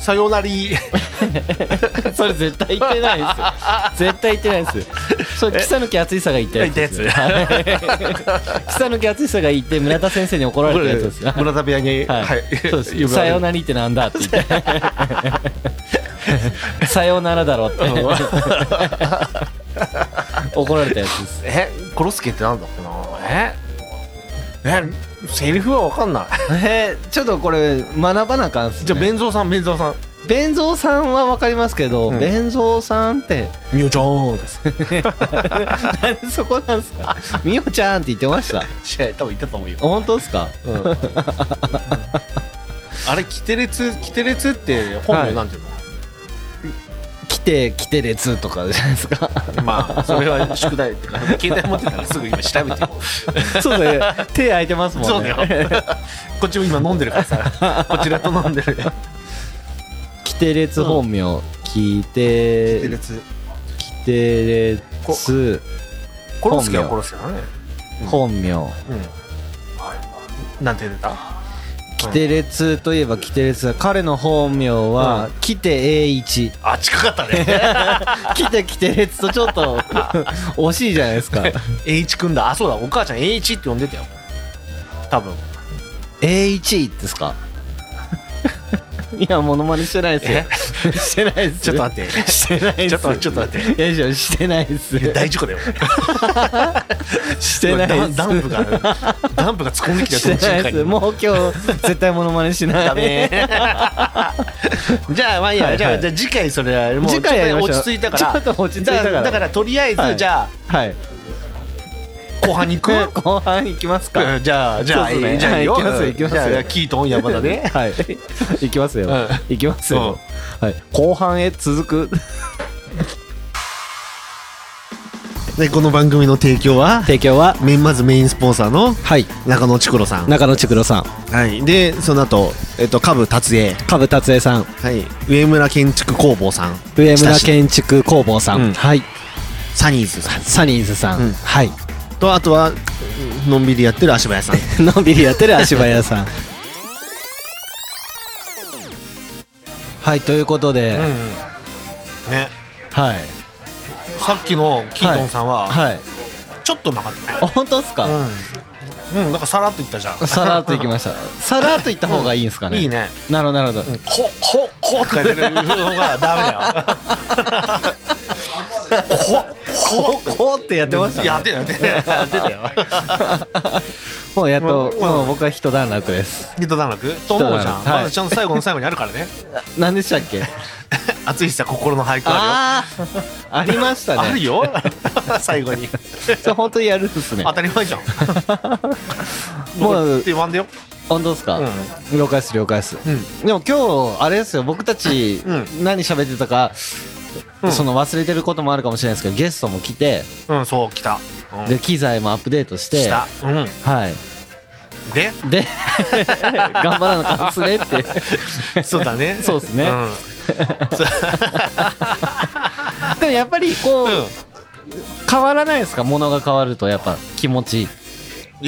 さようなり。[laughs] それ絶対言ってないですよ。[laughs] 絶対言ってないですよ。それ草抜敦久が言ったやつですよ。[laughs] はい。草抜敦久が言って村田先生に怒られたやつですよ。村田部屋にはい、はい。そうです。さよなりってなんだって言って。さよならだろって。怒られたやつです。え？コロスケってなんだっけな？え？えセリフは分かんない。[laughs] えー、ちょっとこれ学ばなあかんっす、ね、じゃあ弁蔵さん弁蔵さん。弁蔵さんはわかりますけど、うん。弁蔵さんって。みおちゃんです。[laughs] なんでそこなんですか？みおちゃんって言ってました？試合多分言ったと思うよ。本当ですか？[laughs] あれキテレツキテレツって本名なんていうの、来て来て列とかじゃないですか。まあそれは宿題っていうか携帯持ってたらすぐ今調べてよ。そうだよ手空いてますもんね。そうだよ。こっちも今飲んでるからさ。[laughs] こちらと飲んでる。来て列本名来てキテレツ来て列。コロスケはコロスケだね。本名。うん。なんて出たキテレツといえばキテレツ彼の本名はキテ栄一。あ近かったね。キテキテレツとちょっと [laughs] 惜しいじゃないですか。栄一くんだ。あそうだ。お母ちゃん栄一って呼んでたよ。多分。栄一ですか？いやモノマネしてないですよ。してないです。ちょっと待って。してないです。ちょっとちょっと待って。いやしてないです。大事故だよ。してないです。[laughs] ダンプがダンプが突っ込んできたしてないですもう今日絶対モノマネしない。ダメ。じゃあまあいいや、じゃあじゃあ次回それはもう次回落ち着いたから。ちょっと落ち着いたから。だだからとりあえず、はい。じゃはい。あ後半に行く？[laughs] 後半いきますか。うんじゃあじゃあね。じゃあ行きますよ行きます。よじゃあキートン山田で。はい。[laughs] いきますよ、うん。いきますよ、はい。後半へ続く。[laughs] でこの番組の提供は？提供は？メインまずメインスポンサーの？はい。中野ちくろさん。中野千黒さん。はい。でその後えっと下部達也株達江さん。はい。上村建築工房さん。上村建築工房さん、うん。はい。サニーズさん。サニーズさん。はいとあとはのんびりやってる足早さん。のんびりやってる足早さん。[laughs] [laughs] はいということで、ね。はい。さっきのキートンさんははい。ちょっとうまかったね。あ本当ですか、うん。うんなんかさらっといったじゃん。さらっといきました。[laughs] さらっといった方がいいんですかね、いいね。なるほど。なるほど、こここって書いてるのがダメだよ。こここうってやってました、ね、やってたやってたやってたよ。もうやっと、もうもう僕は一段落です。ヒット段落？と思うじゃん、はい。まだちゃんと最後の最後にあるからね。[laughs] 何でしたっけ？[laughs] 熱いさ心の俳句あああありましたね。るよあるよ。[laughs] 最後に。それ本当にやるんですね。当たり前じゃん。もうって言わんでよ。本当ですか、了解です了解です、うん。でも今日あれですよ。僕たちうん。何喋ってたか、うんその忘れてることもあるかもしれないですけどゲストも来てうんそう来た、うん。で機材もアップデートしてした。うん。はい。で？で [laughs] 頑張らなかったですねって。[laughs] そうだね。そうですね。う [laughs] でもやっぱりこう、うん。変わらないですか？物が変わるとやっぱ気持ち。いい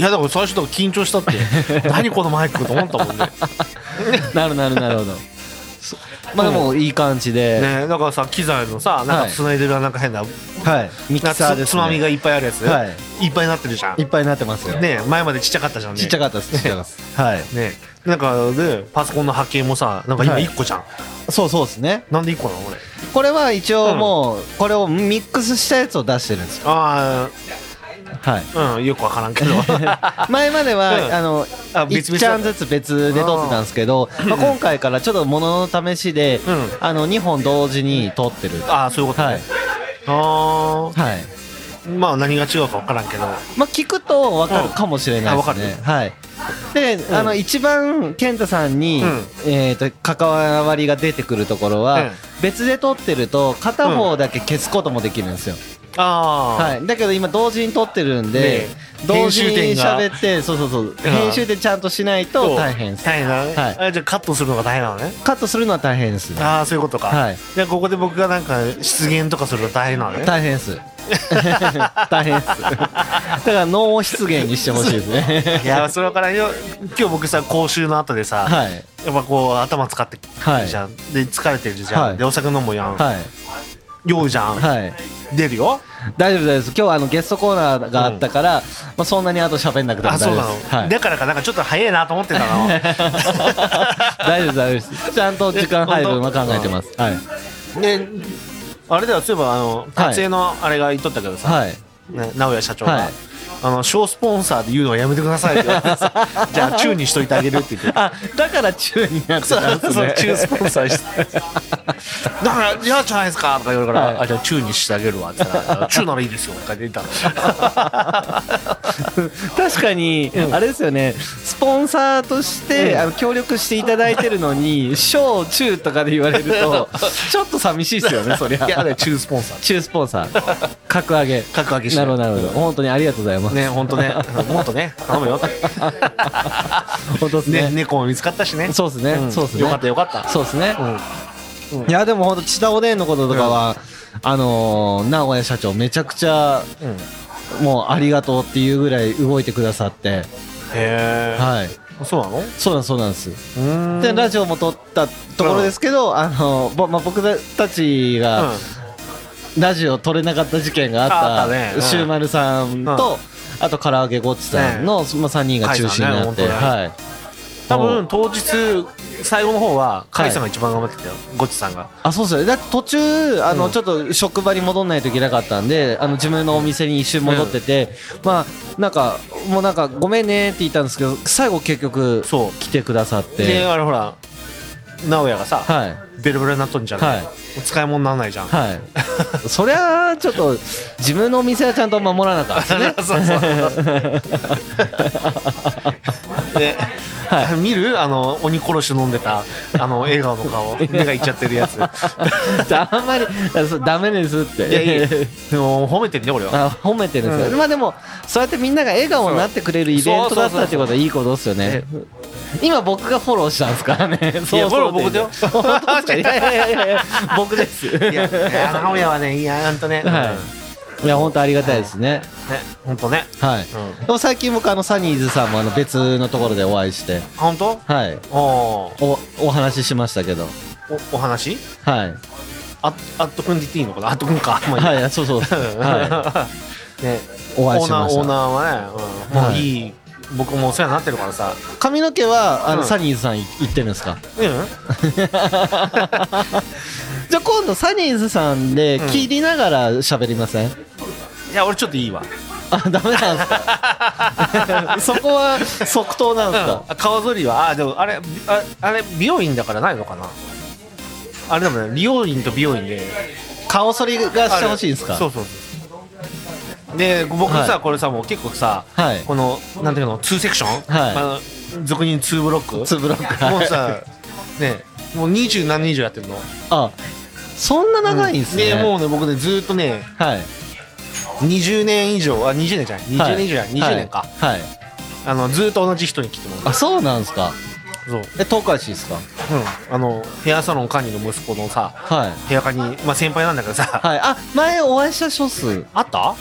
いやだから最初だから緊張したって。何このマイクと思ったもんね。なるなるなるほどまあでもいい感じで、ねだからさ機材のさなんか繋いでるなんか変な、はい。ミキサーです、ね、つつまみがいっぱいあるやつ、はい。い、っぱいになってるじゃん。いっぱいになってますよ、ね前までちっちゃかったじゃんね。ちっちゃかったですちっちゃかったです。はい。ねなんかでパソコンの波形もさなんか今はい。1個じゃん、そうそうですね。なんで1個なの俺これは一応もうこれをミックスしたやつを出してるんですよ。あはい。あうんよくわからんけど。[laughs] 前までは、うん。あのあ別々1ちゃんずつ別で撮ってたんですけど、まあ、今回からちょっと物の試しで、うん。あの2本同時に撮ってるああそういうことね、はい。あはい。あまあ何が違うかわからんけど。まあ聞くと分かるかもしれないですね、はい。で、あの一番健太さんに、うん。えー、と関わりが出てくるところは、うん。別で撮ってると片方だけ消すこともできるんですよ、ああ、はい、だけど今同時に撮ってるんで、ね。同時に喋ってそうそうそう。編集でちゃんとしないと大変です。大変だね、はい。あじゃあカットするのが大変なのね。カットするのは大変ですああそういうことか、はい。じゃあここで僕がなんか出現とかするの大変なのね。大変です。[laughs] 大変です。だから脳出現にしてほしいですね。[laughs] いやそれからんよ。今日僕さ講習の後でさ、はい。やっぱこう頭使ってはいじゃん、で疲れてるじゃん、はい。でお酒飲むやん、はい酔うじゃん、はい。出るよ。大丈夫です。今日はあのゲストコーナーがあったから、まあ、そんなにあと喋んなくても大丈夫あそうなの、です、はい、だからかなんかちょっと早いなと思ってたの。[laughs] 大丈夫大丈夫です。ちゃんと時間配分は考えてます。はい。であれではそういえばあの達也のあれが言っとったけどさ、はい。ね、直哉社長が、はい。あの小スポンサーで言うのはやめてくださいって言われてさ。[laughs] じゃあ中にしといてあげるって言って。あだから中になってたんですね。中スポンサーしてだから「嫌じゃないですか」とか言われるから、はい。あじゃあ中にしてあげるわ」って言ったら「中ならいいですよ」とか言ってた [laughs] 確かに、あれですよね。スポンサーとして、あの協力していただいてるのに小中とかで言われると [laughs] ちょっと寂しいですよねそりゃ。いや中スポンサー。中スポンサー。[laughs] 格上げ。格上げしてなるほどなるほど。本当にありがとうございます、ね本当ね。もっとね頼むよ。本当ですね。ね猫も見つかったしね。そうですね、ん。そうですね。よかったよかった。そうですね、うんいやでも本当千田おでんのこととかは、あのー名古屋社長めちゃくちゃもうありがとうっていうぐらい動いてくださって。へえはい。そうなの？そうなんですそうなんです。うん。でラジオも撮ったところですけど、あのぼまあ、僕たちがラジオ撮れなかった事件があったシューマルさんと、あと唐揚げごっちさんの、まあ、3人が中心になって、はい多分当日最後の方は甲斐さんが一番頑張ってたよ。ゴチさんが。あそうですよだって途中あの、うん。ちょっと職場に戻んないといけなかったんであの自分のお店に一瞬戻ってて、まあなんかもうなんかごめんねって言ったんですけど最後結局そう。来てくださっでてあれほら直哉がさ、はい。ベロベロになっとんじゃん、はい。使い物にならないじゃん、はい。そりゃあちょっと自分のお店はちゃんと守らなかったね。[laughs] そうそう [laughs] で、[laughs] 見る？あの鬼殺し飲んでたあの [laughs] 笑顔の顔。目がいっちゃってるやつ。い [laughs] あんまりそうダメですって。やいやでも褒めてんね俺は。あ褒めてるんですよ、うん。まあでもそうやってみんなが笑顔になってくれるイベントだったってことはいいことですよね。今僕がフォローしたんですからね。そういやフォロー僕だよ。本当ですかいやいやいや僕です。いやいや直哉はねいやほんとね、はいいや本当ありがたいですね。ね本当ね。はい、ん。でも最近僕あのサニーズさんもあの別のところでお会いして。本当？はい。おおおお話ししましたけど。おお話？はい。あアットくんで言っていいのかな？アットくんか。まあいいはいそうそう。は [laughs] ね。お会いしました。オーナーオーナーはね、うん、もうはいいい、僕もお世話になってるからさ。い髪の毛はあの、うん。サニーズさんい行ってるんですか？うん [laughs] じゃあ今度サニーズさんで切りながら喋りません、いや俺ちょっといいわ。あダメなんですか？[laughs] そこは即答なんですか、あ顔剃りは。あでもあれああれ美容院だからないのかな？あれでもね美容院と美容院で。顔剃りがしてほしいんですか？そうそうそう。で僕さ、はい。これさもう結構さ、はい。このなんていうの2セクション、はい。まあ、俗に2ブロック？ツーブロック。もうさねもう二十何年以上やってるの。あそんな長いんですね、でもうね僕ねずーっとねはい。20年以上あ20年じゃない。20年以上や、20年か、はい、はい。あのずーっと同じ人に来てもらうあそうなんですか。そう、え東海市ですか？うん、あのヘアサロン管理の息子のさはい。ヘア管理まあ先輩なんだけどさ、はい。あ前お会いした人数あった？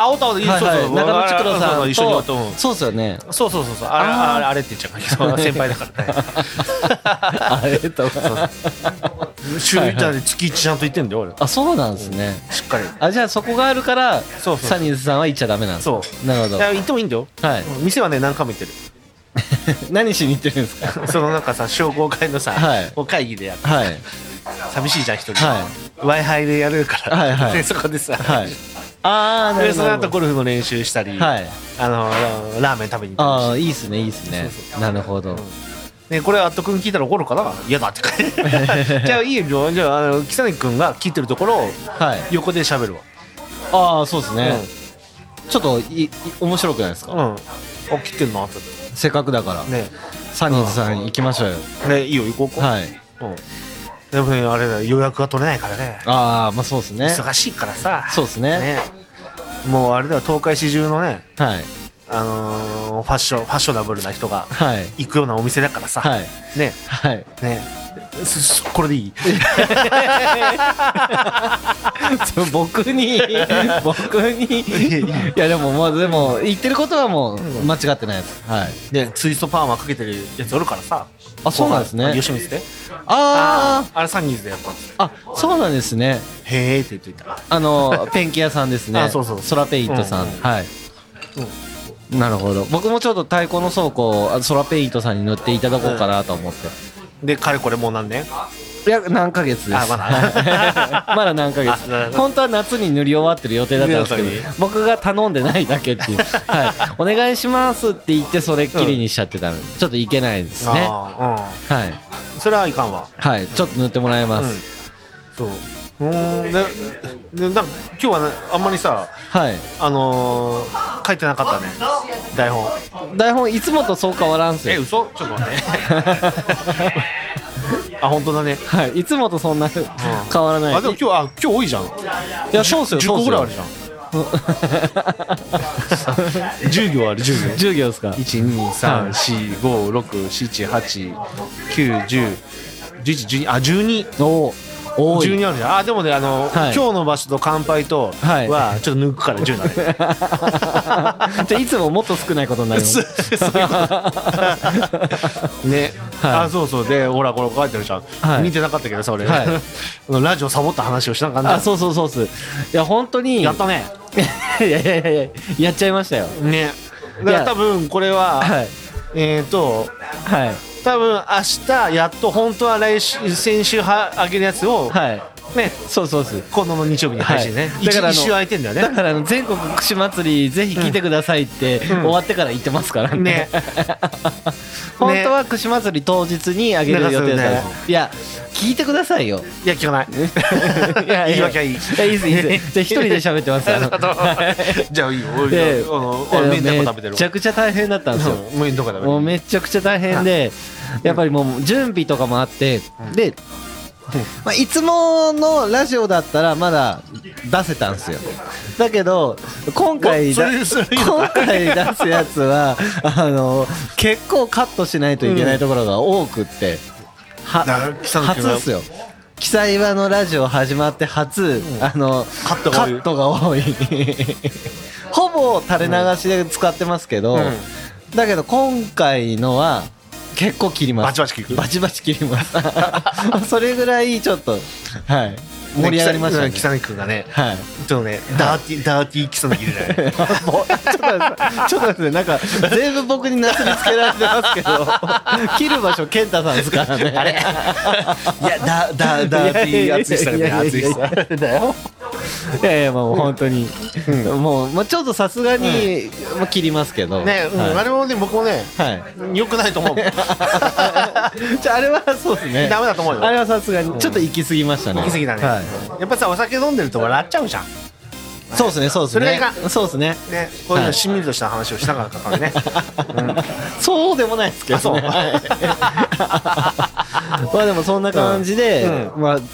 あおったおったいい。そうそう、はいはい、中野千黒さそうそうん一緒にそうですよね。そうそうそうそう。あれあれあれって言っちゃうから。[laughs] 先輩だからね。[laughs] あれと週はいはい1で月1ちゃんと行ってんだよ俺。あそうなんですね。しっかり。あじゃあそこがあるからそうサニーズさんは行っちゃダメなんですそう。なるほど。行ってもいいんだよ。はい。うん店はね何回も行ってる。[laughs] 何しに行ってるんですか？そのなんかさ商工会のさ、はい。会議でやってはい。寂しいじゃん一人、は w i f i でやるから、はいはい。でそこでさ、はいああなるでその後ゴルフの練習したり、はい。あのラーメン食べに行ったりああいいっすねいいっすね。なるほど。ね、これアット君聞いたら怒るかな？嫌だって。[laughs] じゃあいいよじゃああの木谷君が聞いてるところをはい。横で喋るああそうですね。ちょっといい面白くないですか？わうん。あ切ってんなってせっかくだから。ね。サニーズさん。行きましょうよ。ねいいよ行こうか、はい。うん、でもねあれだ予約が取れないからね。ああまあそうですね。忙しいからさ。そうですね。ね。もうあれだよ東海市中のね。はいあのーファッションファッショナブルな人がはい。行くようなお店だからさ、はい。ね。はい。ね。これでいい？僕に [laughs] 僕に。いやでもまあでも言ってることはもう間違ってないですはい。でツイストパーマかけてるやつおるからさ。あそうなんですね。吉光でああれサニーズでやったんです。ああそうなんですね。へえって言っといた。あのペンキ屋さんですね。[laughs] あそうそうソラペイントさん、うん。うん。はい、なるほど。僕もちょっと太鼓の倉庫あソラペイントさんに塗っていただこうかなと思って、でかれこれもう何年？いや何ヶ月です。あまだ。[laughs] まだ何ヶ月。本当は夏に塗り終わってる予定だったんですけど僕が頼んでないだけっていう。[laughs] はい。お願いしますって言ってそれっきりにしちゃってたので、ちょっといけないですね。ああはい。うんそれはいかんわ。はい。ちょっと塗ってもらいます、うん。そううーん。ででなんか今日はねあんまりさはい。あのー、書いてなかったね。台本。台本いつもとそう変わらんすよ。え嘘？ちょっと待って。[laughs] あ本当だね。はい。いつもとそんな変わらない、あでも今日あ今日多いじゃん。いやそうっすよ10そうっすよ。個ぐらいあるじゃん。[laughs] 10行ある10行。10行ですか？123456789101112あ12おお多い。12あるじゃんあでもねあの、はい。今日の場所と乾杯とはい。はちょっと抜くから10だねじゃあいつももっと少ないことになりますね、はい。あそうそう。でほらこれ書いてるじゃん、はい。見てなかったけどさ俺、はい。[laughs] ラジオサボった話をしなかったあそうそうそうっすいや本当に。やったね。[laughs] いやいやいやいややっちゃいましたよ。ね。だから多分これは、はい。えっ、ー、とはい多分明日やっと本当は来週先週は上げるやつを、はい。ね。そうそうです今度の日曜日に配信ね、はい。だから一一週空いてんだよね。だから全国串祭りぜひ来てくださいって、終わってから言ってますからね。ね。[laughs] 本当は串祭り当日にあげる予定だったんです、ね。いや聞いてくださいよ。いや聞かない。[laughs] いや言い訳はいい。いやいいですいいです。[laughs] じゃあ一人で喋ってますあのじゃあいいよ。俺で俺め明太子食べてるっちゃくちゃ大変だったんですよ、うん明太子食べてる。もうめちゃくちゃ大変で、やっぱりもう準備とかもあって、で、まあ、いつものラジオだったらまだ出せたんですよ。だけど今回だ今回出すやつはあの結構カットしないといけないところが多くって、は初ですよ。記載場のラジオ始まって初、あのカットが多い。[laughs] ほぼ垂れ流しで使ってますけど、うん。だけど今回のは結構切ります。バチバチ切る。バチバチ切ります。[laughs] それぐらいちょっとはい。盛り上がりましたね。ね北野君がねはい。ちょっとねダーティーダーティー北野君じゃない。[laughs] もうちょっと待ってちょっと待ってなんか全部僕になすりつけられてますけど [laughs] 切る場所健太さんですからね。あれ。いやダダダーティー熱いね熱い人。だよいやいやもう本当に、もう、まあ、ちょっとさすがに、まあ、切りますけど。ね、うん。はい。あれもね僕もねはい。良くないと思う。[laughs] じゃああれはそうですね。ダメだと思うよ。あれはさすがにちょっと行き過ぎましたね。行き過ぎだね、はい。やっぱさお酒飲んでると笑っちゃうじゃん。そうですねそうですね。それがそうですね。ねこういうはい。のしんみりとした話をしなかったからね、[laughs] そうでもないですけどね。はい [laughs] [laughs] まあでもそんな感じで、うまあ、で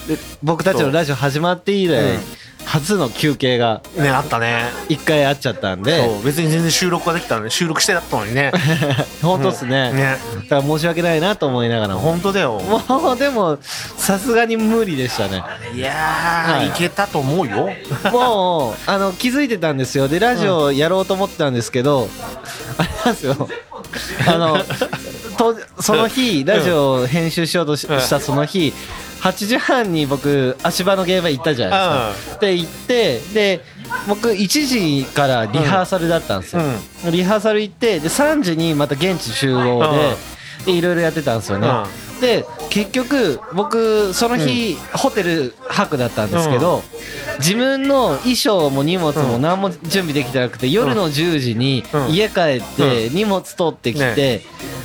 僕たちのラジオ始まって以来、うん。初の休憩がねあったね。一回あっちゃったんで。そう別に全然収録ができたのに収録してだったのにね。[laughs] 本当っすね,、ね。だから申し訳ないなと思いながらも本当だよ。もうでもさすがに無理でしたね。いやー、はい。い、けたと思うよ。もうあの気づいてたんですよ。でラジオやろうと思ってたんですけど、あれなんですよ。[laughs] あのとその日ラジオを編集しようとしたその日8時半に僕足場の現場行ったじゃないですか。で行ってで僕1時からリハーサルだったんですよ、リハーサル行ってで3時にまた現地集合ででいろいろやってたんですよね、で結局僕その日、ホテル泊だったんですけど、自分の衣装も荷物も何も準備できてなくて、夜の10時にうん。家帰って荷物取ってきて、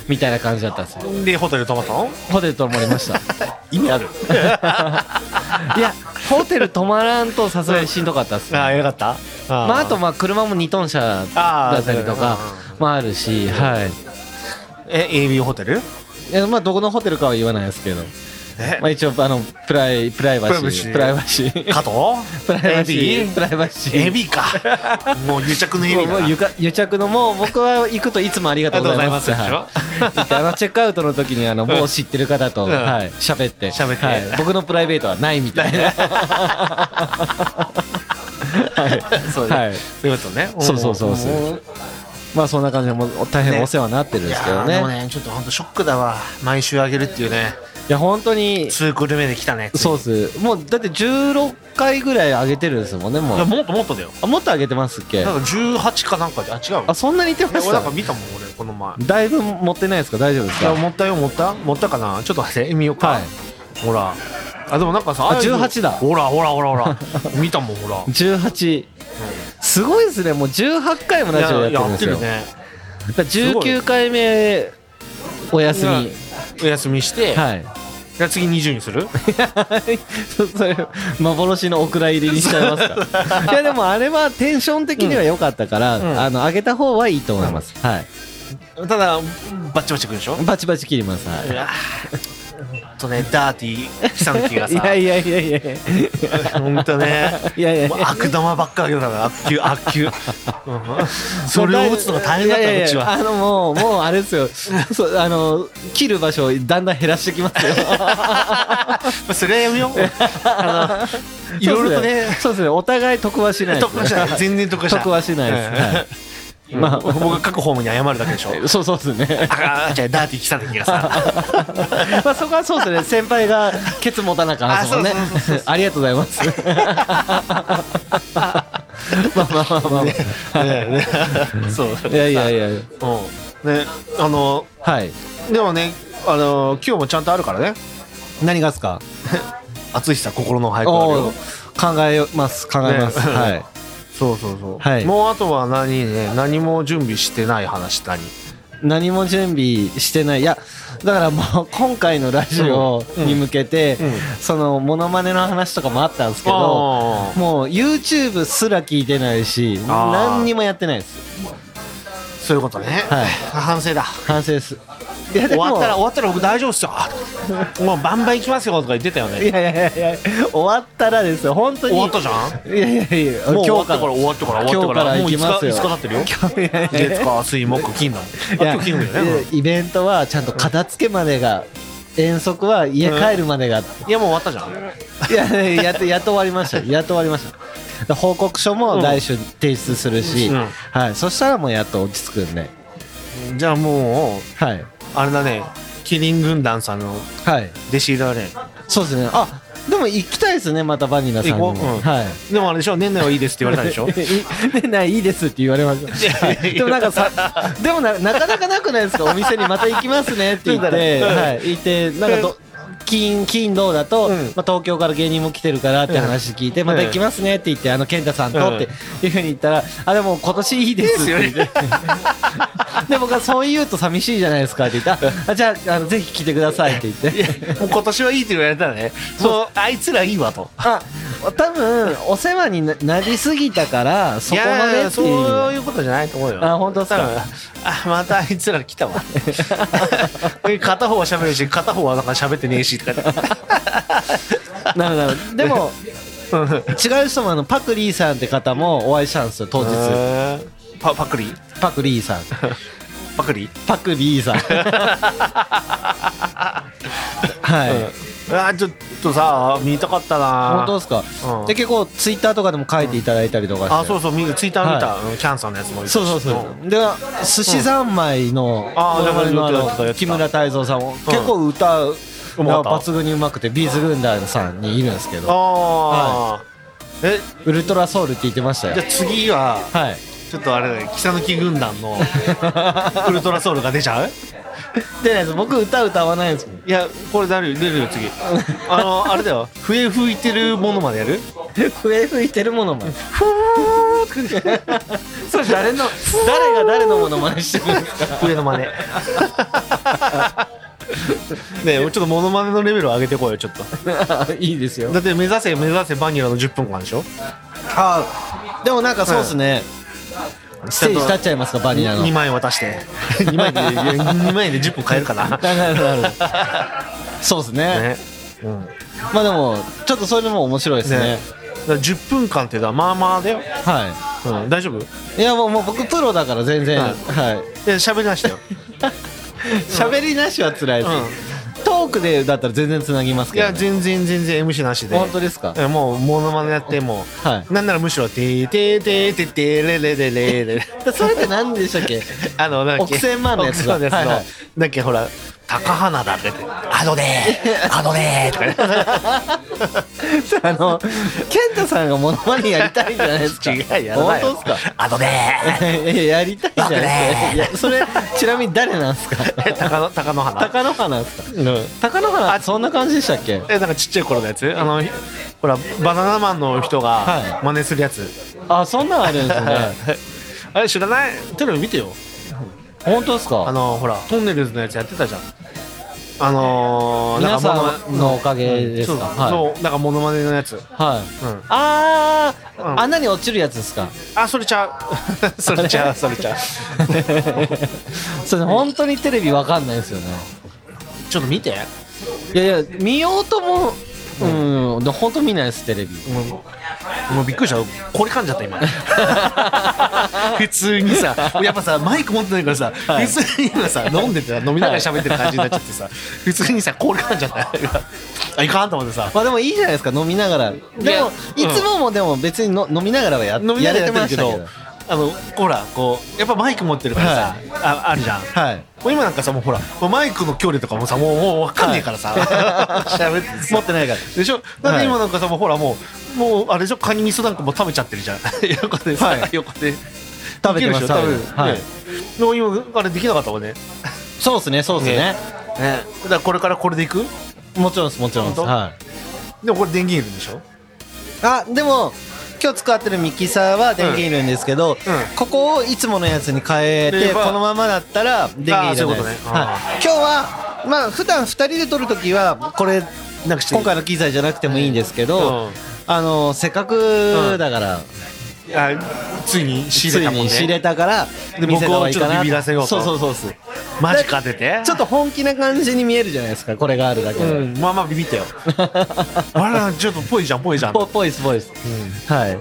みたいな感じだったんですよ。でホテル泊まったの？ホテル泊まりました。[laughs] 意味ある？[laughs] いやホテル泊まらんとさすがにしんどかったっすね。ああよかった。あー。まあ、あとまあ車も2トン車だったりとかもあるし、はい。え AB ホテル？いやまあどこのホテルかは言わないですけど、え？まあ、一応あのプライプライバシー。ププラライバシー。加藤？プライバシー。プライバシー。AB か。もう癒着の意味もうだゆか癒着のもう僕は行くといつもありがとうございます。はい。あのチェックアウトの時にあのもう知ってる方と、うんはい喋って。喋って。はい、僕のプライベートはないみたいな。はい。そうはい。そういうことね。そうそうそうそう。んまあそんな感じでもう大変お世話になってるんですけどね。ーでもねちょっと本当ショックだわ。毎週あげるっていうね。いや本当にツークル目で来たねそうっす。もうだって16回ぐらい上げてるんですもんねもいうやもっともっとだよ。あもっと上げてますっけ？なんか18かなんかであ違う。あそんなに言ってまし俺なんかた見たもん俺この前。だいぶ持ってないですか？大丈夫ですか？いや持ったよ持った。持ったかな？ちょっと待って見ようか、はい。ほら。あでもなんかさああいうの18だ。ほらほらほらほら。[laughs] 見たもんほら。18すごいですね。もう18回もラジオやってるんですよ。いややってだから19回目お休み。お休みして、はい。じゃあ次20にする？そ [laughs] それ幻のお蔵入りにしちゃいますか。[laughs] いやでもあれはテンション的には良かったから、ん。あの上げた方はいいと思います、はい。ただバッチバチくるでしょ？バチバチ切ります、はいとねダーティーキサンキがさ。いやいやいやいや。いやほんとねいやいや。悪玉ばっかりだから悪球悪球、うん。それを打つのが大変だったうちは。あのもうもうあれですよ。そうあの切る場所をだんだん減らしてきますよ。[laughs] それはやめよう。あのいろいろとね。そうですね。お互い得はしない得はしない。全然得はしない。得はしないです、はいまあ。僕が各ホームに謝るだけでしょ。[laughs] そうそうですね。ああじゃあダーティーキサンキがさ。[laughs] まあそこはそうですね。先輩がケツ持たなかったですもんねありがとうございます。[laughs] まあまあまあまあ、ねねそう。いやいやいや。うん。ねあのはい。でもねあの今日もちゃんとあるからね。何がですか？淳さ心の俳句考えます。考えます、ねはいそうそうそう、はい。もうあとは何ね何も準備してない話何？何も準備してない。いやだからもう [laughs] 今回のラジオに向けて、うん。うんそのモノマネの話とかもあったんですけどもう YouTube すら聞いてないし何にもやってないです。そういうことね、はい。反省だ。反省です終わったら終わったら僕大丈夫っすよ。もうバンバン行きますよとか言ってたよね。いやいやいやいや終わったらですよ。本当に。終わったじゃん？いやいやいやもう終わった今日かから。ら終わったから終わったから今日から行きますよ。もう5日5日経ってるよ？月火水木金だもん金だよね。イベントはちゃんと片付けまでが遠足は家帰るまでが、いやもう終わったじゃん。いやいややっとやっと終わりましたやっと終わりました。報告書も来週提出するし、うん。はい、そしたらもうやっと落ち着くんで。じゃあもうはいあれだね。キリン軍団さんのはい。弟子だね。そうですね。あでも行きたいですねまたバニラさんにも、ううん。はい。でもあれでしょ？年内はいいですって言われたでしょ？[laughs] 年内いいですって言われましたいやいでもなんかさでもななかなかなくないですか？お店にまた行きますねって言って、[laughs] うんはい、行ってなんかど金金土だと、うん。まあ、東京から芸人も来てるからって話聞いて、また行きますねって言ってあの健太さんとっていうふうに言ったらあでも今年いいですって言って [laughs] で僕はそう言うと寂しいじゃないですかって言ったらあじゃああのぜひ来てくださいって言って。もう今年はいいって言われたらね。[laughs] もう。あいつらいいわと。あ多分お世話にななりすぎたからそこまでっていう。そういうことじゃないと思うよ。あ本当ですか？あまたあいつら来たわ。[laughs] 片方は喋るし片方はなんか喋ってねえしとかなるほどなるほど。でも違う人もあのパクリーさんって方もお会いしたんですよ当日パパクリ？パクリーさん。パクリ？パクリーさん。[laughs] [laughs] はい、あーちょっとさ見たかったな。本当ですか、うん。で結構ツイッターとかでも書いていただいたりとかして、あそうそう見ツイッター見た、はうんキャンさんのやつもそうそうそう。で寿司三昧のあー我々の木村太蔵さんも結構歌う抜群にうまくてビーズ軍団さんにいるんですけど。ああ、え？ウルトラソウルって言ってましたよ。じゃあ次ははいちょっとあれだね草抜き軍団の [laughs] ウルトラソウルが出ちゃう？でないです僕歌歌わないんですいやこれ出るよ出るよ次。あのあれだよ。笛吹いてるものまでやる？笛吹いてるものまねそれ誰の？誰が誰のものまねしてるんですか？笛の真似。[laughs] ねえちょっとモノマネのレベルを上げてこいよちょっと。[laughs] いいですよ。だって目指せ目指せバニラの10分間でしょ？あでもなんかそうですね、ステージ立っちゃいますかバニラの。2万円渡して。2万円で2万円で10分買えるかな。[laughs] そうですね。ね。うん。まあでもちょっとそれでも面白いですね。ね。だから10分間っていうのはまあまあだよ、はうん、大丈夫？いいやもうもう僕プロだから全然。ははい。いや喋りなしたよ。[laughs] 喋、りなしは辛いです、トークでだったら全然つなぎますいけど、ね、や全然全然 MC なしで。本当ですか？えもうモノマネやってもう、はい。なんならむしろ「てーてーてーてーてーれれれれれ」それって何でしたっけあのなんだっけ億千万のやつだっけほら高花だってあのねあのね。とかねあの [laughs] 健太さんがモノマネやりたいんじゃないですか。違うやらないよ。本当ですか？あのね。い [laughs] ややりたいじゃないですか。それちなみに誰なんですか？え高野高野花？高野花ですか？うん。高野花そんな感じでしたっけ？えなんかちっちゃい頃のやつ？あのほらバナナマンの人がは真似するやつ、あそんなんあるんですね。[laughs] あれ知らない？テレビ見てよ本当ですか？あのほらトンネルズのやつやってたじゃん。あのー、皆さなんのおかげですか、そう,、はい。そうなんかモノマネのやつ。はい、うん。あー、うん。穴に落ちるやつですか？あ [laughs] それちゃう。それちゃうそれ。ちゃう。[laughs] それ本当にテレビわかんないですよね。ちょっと見て。いやいや見ようともうん、で本当見ないですテレビ。もうびっくりした。これ噛んじゃった今。[laughs] 普通にさやっぱさマイク持ってないからさ、はい。普通に今さ飲んでて飲みながら喋ってる感じになっちゃってさ普通にさこれ噛んじゃった。あいかんと思ってさ。まあでもいいじゃないですか飲みながら。でもやいつももでも別にの飲みながらはややってるけどあのほらこうやっぱマイク持ってるからさ、はい。ああるじゃん。はい。もう今なんかさもうほらもうマイクの距離とかもさもうもう分かんねえからさ。喋、っててさ。持ってないから。でしょ？だって今なんかさもうほらもうもうあれでしょ？カニ味噌なんかもう食べちゃってるじゃん。[laughs] 横でさ、はい。横で。食べてましたいけるでしょ多分。はい。も今あれできなかったもんね。そうですねそうですね。ね。だからこれからこれでいく？もちろんですもちろんです。はでもこれ電源いるんでしょ？あでも今日使ってるミキサーは電源いるんですけど、ここをいつものやつに変えてこのままだったら電源いらないです、ね。はい、今日はまあ普段2人で撮るときはこれ今回の機材じゃなくてもいいんですけど、うん。あのせっかくだから、あついに仕つい入れたもんね。に仕入れたからで見せた方がいいかな僕をちょっとビビらせようと。そうそうそうそう。マジか出てちょっと本気な感じに見えるじゃないですかこれがあるだけで、うん。まあまあビビったよ。[laughs] あらちょっとぽいじゃんぽいじゃん。ぽぽいですぽいです、はい、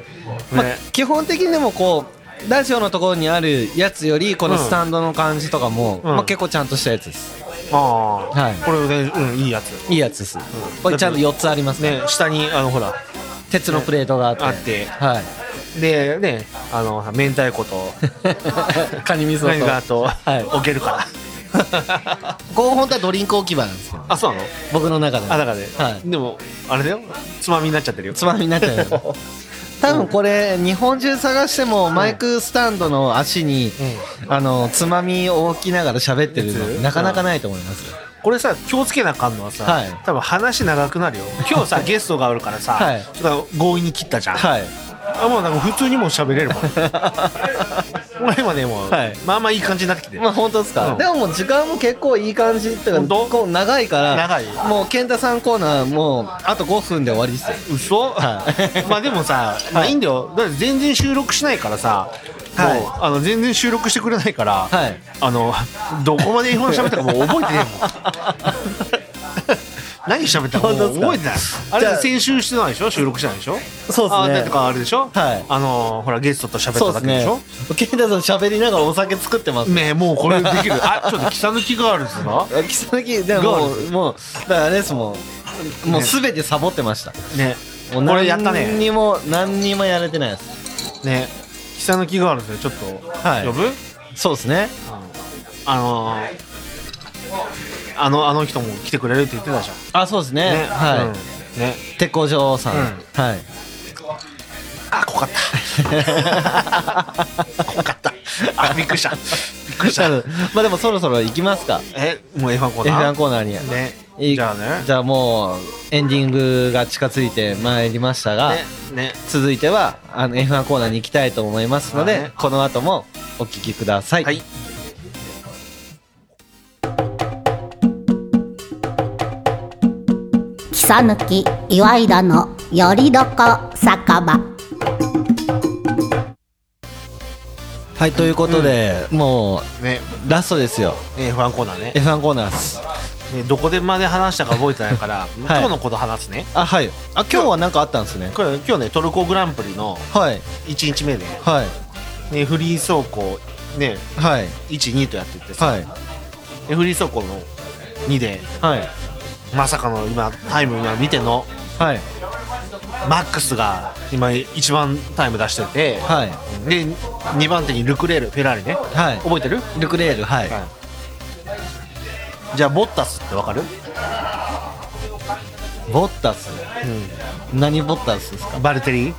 まあね基本的にでもこうラジオのところにあるやつよりこのスタンドの感じとかも、うん。まあ、結構ちゃんとしたやつです。ああ、はい。これねうんいいやつ。いいやつです、これちゃんと4つありますねね下にあのほら。鉄のプレートがあって。はいでねあの明太子と [laughs] カニ味噌と。何がとはい置けるから。こう本当はドリンク置き場なんですよ。あそうなの？僕の中であ中で、はい。でもあれだよ。つまみになっちゃってるよ。つまみになっちゃうよ。[laughs] 多分これ日本中探してもマイクスタンドの足に、あのつまみを置きながら喋ってるのなかなかないと思いますよ。これさ気をつけなあかんのはさ、はい。多分話長くなるよ。今日さ [laughs] ゲストがおるからさ、はい。ちょっと強引に切ったじゃん、はいあもうなんか普通にもう喋れるもん。もう今ねもう、はい。まあまあいい感じになってきてる。まあ本当ですか、うん。でももう時間も結構いい感じっていうかこう長いから長い。もう健太さんコーナーもうあと5分で終わりですよ。嘘、はい。まあでもさ、まあいいんだよ。だって全然収録しないからさ、はい。もうあの全然収録してくれないから、はい。あのどこまで英語喋ったかもう覚えてねえもん [laughs] 何喋ったかもう本当ですか？覚えてない。あれ先週してないでしょ？収録してないでしょ？そうですね。あでとかあれでしょ？はい。あのほらゲストと喋っただけでしょ？健太さん喋りながらお酒作ってます。ねえもうこれできる。[laughs] あちょっと木さぬきガールズが？あ木更木でももうもうだからあれですもん。もうすべてサボってました。ね。もうこれやった何ねにも何にもやれてないです。ね。木さぬきガールズでちょっとはい。呼ぶ、そうですね。あのーあのあの人も来てくれるって言ってたじゃん。あそうですね。ね。はい、うん。ね。鉄工所さん、うん。はい。あ怖かった。怖かった。あびっくりした。びっくりした。まあでもそろそろ行きますか。えもう F1 コーナー？F1 コーナーに。ね。い。じゃあね。じゃあもうエンディングが近づいてまいりましたが、ね。ね。続いてはあの F1 コーナーに行きたいと思いますので、はい。この後もお聞きください、はい草抜き岩井田のよりどこ酒場。はいということで、もね。うラストですよ。F1 コーナーね。F1 コーナーです。ねどこでまで話したか覚えてないから、今日のこと話すね。あはい。あ今日。は何かあったんですね。これ今日ねトルコグランプリのはい。1日目で、はい。ね、フリー走行ねはい。12とやっててさ、はい。でフリー走行の2ではいまさかの今タイム今見てんの。はい。マックスが今一番タイム出してて、はい。で2番手にルクレールフェラーリね。はい。覚えてる、ルクレールはい、はい。じゃあボッタスってわかる、ボッタス？何ボッタスですか？バルテリン？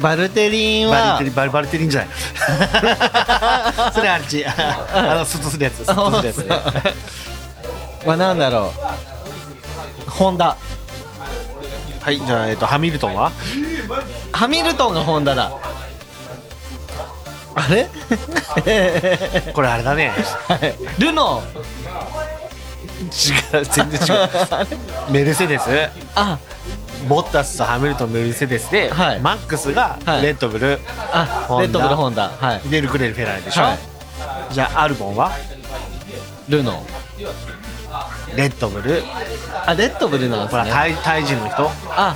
バルテリンバはルテリンバルバルテリンじゃない。[laughs] それあっち。あのスッとするやつ。スッとするやつねは何だろうホンダ。はいじゃあ、えっと、ハミルトンは？ハミルトンがホンダだ。あれ？[laughs] これあれだね。はい。ルノ違う全然違う。メルセデス。あ。ボッタスとハミルトンメルセデスで、はい。マックスがはい。レッドブル、あホンダ。レッドブルホンダ。はい。でルクレールフェラーリでしょ、はい。じゃあアルボンは？ルノレッドブル。あレッドブルなんですね。ほらタイタイ人の人。あ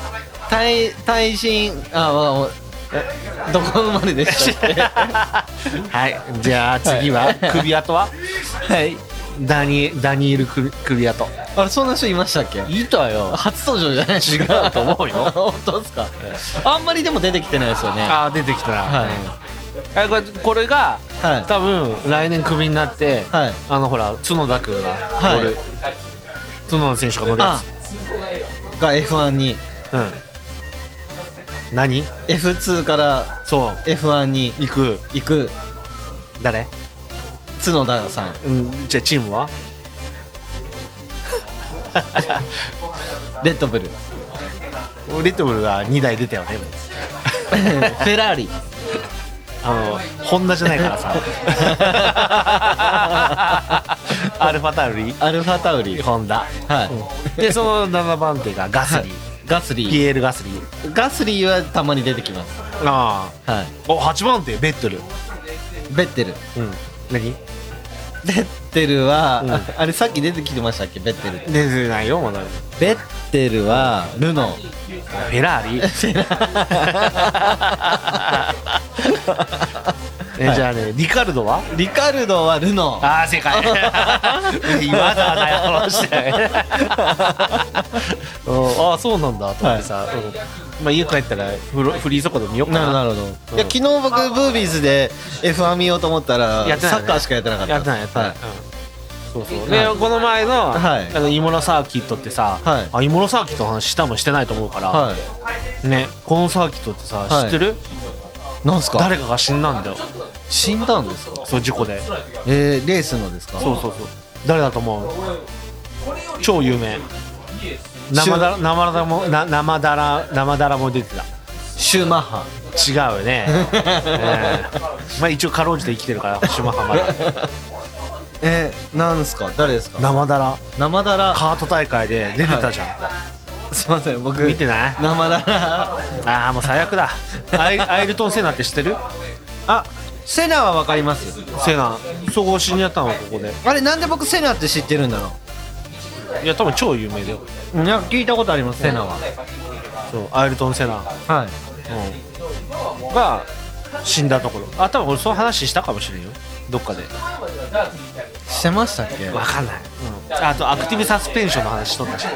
対対人。あわえ？どこ生まれでしたっけ？[laughs] はい。じゃあ次は、はい。首跡は？[laughs] はい。ダニダニエル首首跡あれそんな人いましたっけ？いたよ。初登場じゃない違うと思うよ。[laughs] 本当ですか？あんまりでも出てきてないですよね。あー出てきたな、はいあこれこれが、はい。多分来年クビになって、はい。あのほら角田君が乗る、角田選手が乗るやあ。が F1 に。つうん。何？F2 からそう。F1 に行く。行く。誰？角田さん。うんじゃあチームは？レッドブル。レッドブルが2台出たよね。[laughs] フェラーリあのホンダじゃないからさ。[laughs] アルファタウリ？アルファタウリ。ホンダはい。でその7番手がガスリー、ガスリピーエール・ガスリー。ガスリーはたまに出てきます。あはい。あお8番手ベッテル。ベッテル。うん。何？ベッテルは、うん。ああれさっき出てきてましたっけ？ベッテル出てないよまだ。ベッテルはルノー。フェラーリ。[laughs] えじゃあねリカルドは？リカルドはルノー。ああ正解。[laughs] 今だだよしてうん。ああそうなんだと思ってさ、うんまあ、家帰ったらフロフリー速度見ようかな。なるほど、いや昨日僕ブービーズで F1 見ようと思ったらやってない。ねサッカーしかやってなかった。やってないやってない、はい。うん。そうそう。で、この前の,、はい。あのイモラサーキットってさ、はい。あイモラサーキットの話したもしてないと思うから、はい。ねこのサーキットってさ、はい。知ってる？なんすか？誰かが死んだんだよ。死んだんですか？そう事故で。えー、レースのですか？そうそうそう。誰だと思う？超有名生だら生だらもな生だら生だらも出てた。シューマッハ。違うよね、え [laughs] えまあ一応かろうじて生きてるから島浜だ。えー、なんすか？誰ですか？生だら。生だら。カート大会で出てたじゃん、すいません僕。見てない？生だら。ああもう最悪だ。アイアイルトン・セナって知ってる？あセナはわかります。セナ。総合死にやったのここで。あれなんで僕セナって知ってるんだろいや多分超有名だよ。聞いたことありますセナは。そうアイルトン・セナ、はい。うん、が死んだところ。あ多分俺その話したかもしれんよ。どっかで。してましたっけ？わかんない、うん、あとアクティブサスペンションの話しとったし。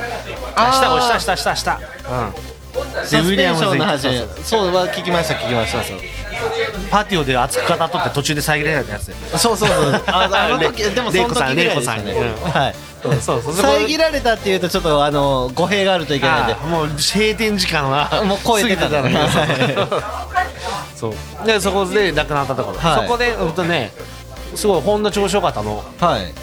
あー。したおしたしたしたした。うん。サスペンションの話。そうは聞きました聞きましたそうパティオで熱く語っとって途中で遮れないやつそうそうそう。[laughs] ああの時レでもその時ぐらいですよね。はい。そうそうそう。遮られたっていうとちょっとあの語弊があるといけないんで。もう閉店時間は [laughs] もう超えてた過ぎてたのはそうでそこで亡くなったところ、はい。そこでうんとねすごいホンダ調子よかったの。はい。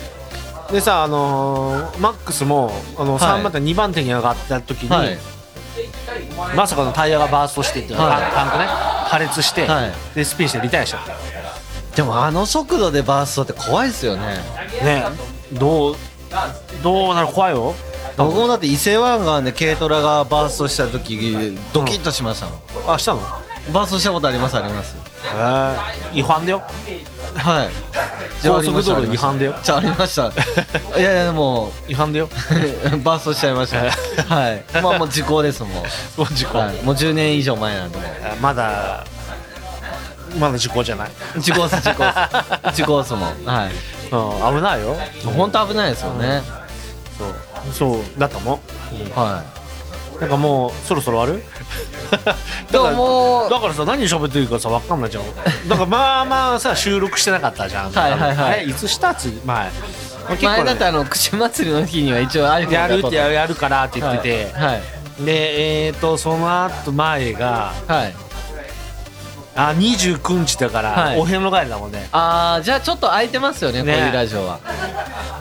でさあのーマックスもあのはい。3番手、2番手に上がった時に、はいまさかのタイヤがバーストしてっていう、はい。パンパンクね。破裂して、はい。でスピンしてリタイアしちゃった。でもあの速度でバーストって怖いですよね。ね。どうどうなる？怖いよ。僕もだって伊勢湾岸で軽トラがバーストした時ドキッとしましたもん、あしたの？バーストしたことありますあります。違反だよ。はい。高速道路違反だよ。じゃあありました。いやいやでも違反だよ。[laughs] バーストしちゃいました。はい。まあもう時効ですもんもう事故、はい、もう10年以上前なんで。もあまだまだ事故じゃない、う時効っす時効っす。[laughs] 時効っすもん。はい。うん、危ないよ。本当危ないですよね、そう。だったもんはなんかもうそろそろある？[laughs] でももうだからさ何喋ってるかさ分かんないじゃん。だからまあまあさ収録してなかったじゃん。はいはいはい。えいつした？次前結い、前だってあの串祭りの日には一応あるやるってやるからって言ってて、はいでえっ、ー、とその後前がはい。あ29日だから、はい。お遍路帰りだもんね。ああじゃあちょっと空いてますよねね。こういうラジオは。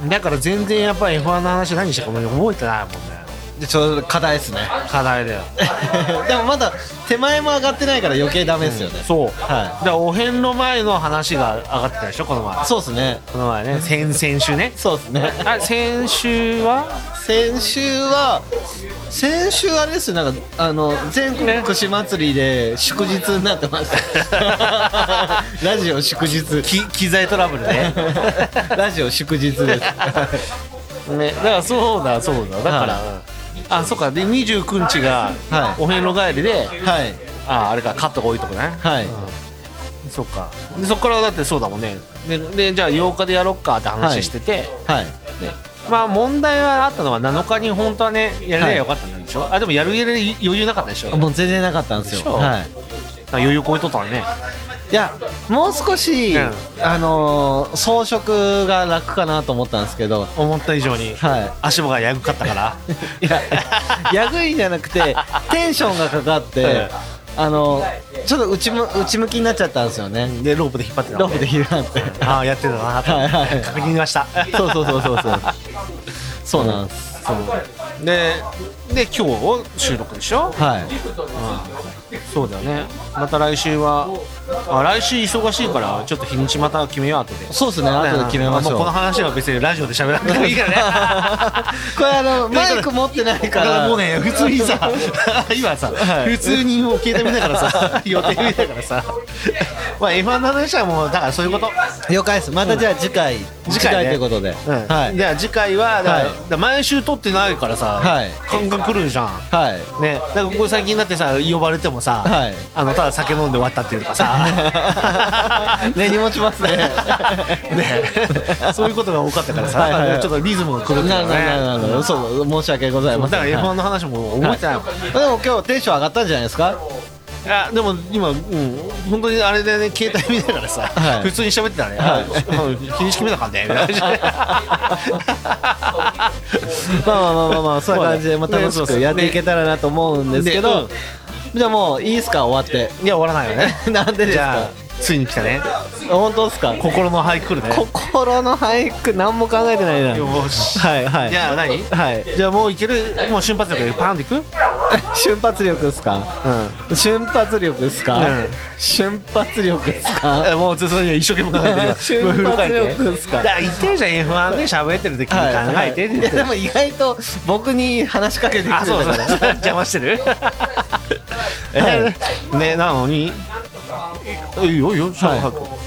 だから全然やっぱり F1 の話何したかも覚えてないもんねでちょうど課題ですね。課題だよ。[laughs] でもまだ手前も上がってないから余計ダメですよね、そう、はだからお遍路前の話が上がってたでしょこの前。そうですね。この前ね。先々週ね。そうですね。あ先週は？先週は先週あれですよ。なんかあの全国串祭りで祝日になってました。[laughs] ラジオ祝日。き機材トラブルね。[laughs] ラジオ祝日です。ね。だからそうだそうだ。だから、はあそうか。で29日がはい。お遍路帰りで、はい。ああれかカットが多いとこね。はい、そっか。でそっからだってそうだもんね。ででじゃあ8日でやろっかって話してて、はい。まあ問題はあったのは7日に本当はねやれりゃよかったんでしょ、あでもやるやる余裕なかったでしょ。もう全然なかったんですでしょ。よはい余裕超えとったのね。いやもう少し、うん。あのー装飾が楽かなと思ったんですけど。思った以上にはい。足場がやぐかったから。[laughs] いややぐいじゃなくて [laughs] テンションがかかって、あのちょっと内む内向きになっちゃったんですよね。でロープで引っ張ってたロープで引っ張って。ああやってたな。とはいはい。確認がした。そうそうそうそうそう。[laughs] そうなんです。そう。でで今日収録でしょ？はいそうだよね。また来週はあ来週忙しいからちょっと日にちまた決めよう後で。そうですね。後で決めましょう。この話は別にラジオで喋らなくてもいいから。ね [laughs] これあのマイク持ってないかだかららもうね普通にさ [laughs] 今さ、普通にもう携帯見ながらさ予定見ながらさ。[laughs] まあ F1 の話はもうだからそういうこと。了解です。またじゃあ次回。次回ね。ということで。うん。はい。じゃあ次回ははい。毎週撮ってないからさ、はい。感覚来るじゃん。はい。ね、だからここ最近になってさ呼ばれてもさ、はい。あのただ酒飲んで終わったっていうかさ。[laughs] 根に持ちますね。[laughs] ね。そういうことが多かったからさはいはい。はいちょっとリズムが狂ってたね。そう申し訳ございません。だから F1 はいの話も覚えてないもん、でも今日テンション上がったんじゃないですか？いやでも今、うん、本当にあれでね携帯見ながらさ、はい。普通に喋ってたね、はい。あ日にち決めなあかんねみたいな。感じでまあまあまあまあまあそういう感じでまあ楽しくやっていけたらなと思うんですけどじゃあもういいですか終わって。いや終わらないよね。[laughs] なんでですじかゃあついに来たね。本当ですか？心の俳句来るね。心の俳句何も考えてないな。よし。はいはい。じゃあ何？はい。じゃあもういける？もう瞬発力でパンっていく？瞬発力ですか？う瞬発力ですか、うん。瞬発力ですか？ん [laughs] もうずっと一生懸命考えてる [laughs] 瞬発力ですか？だ言ってるじゃん F1 で喋ってる時に考えてってい言ってやでも意外と僕に話しかけてきてあそうそう。たから邪魔してる？[laughs] えねなのに？いいよいいよ。は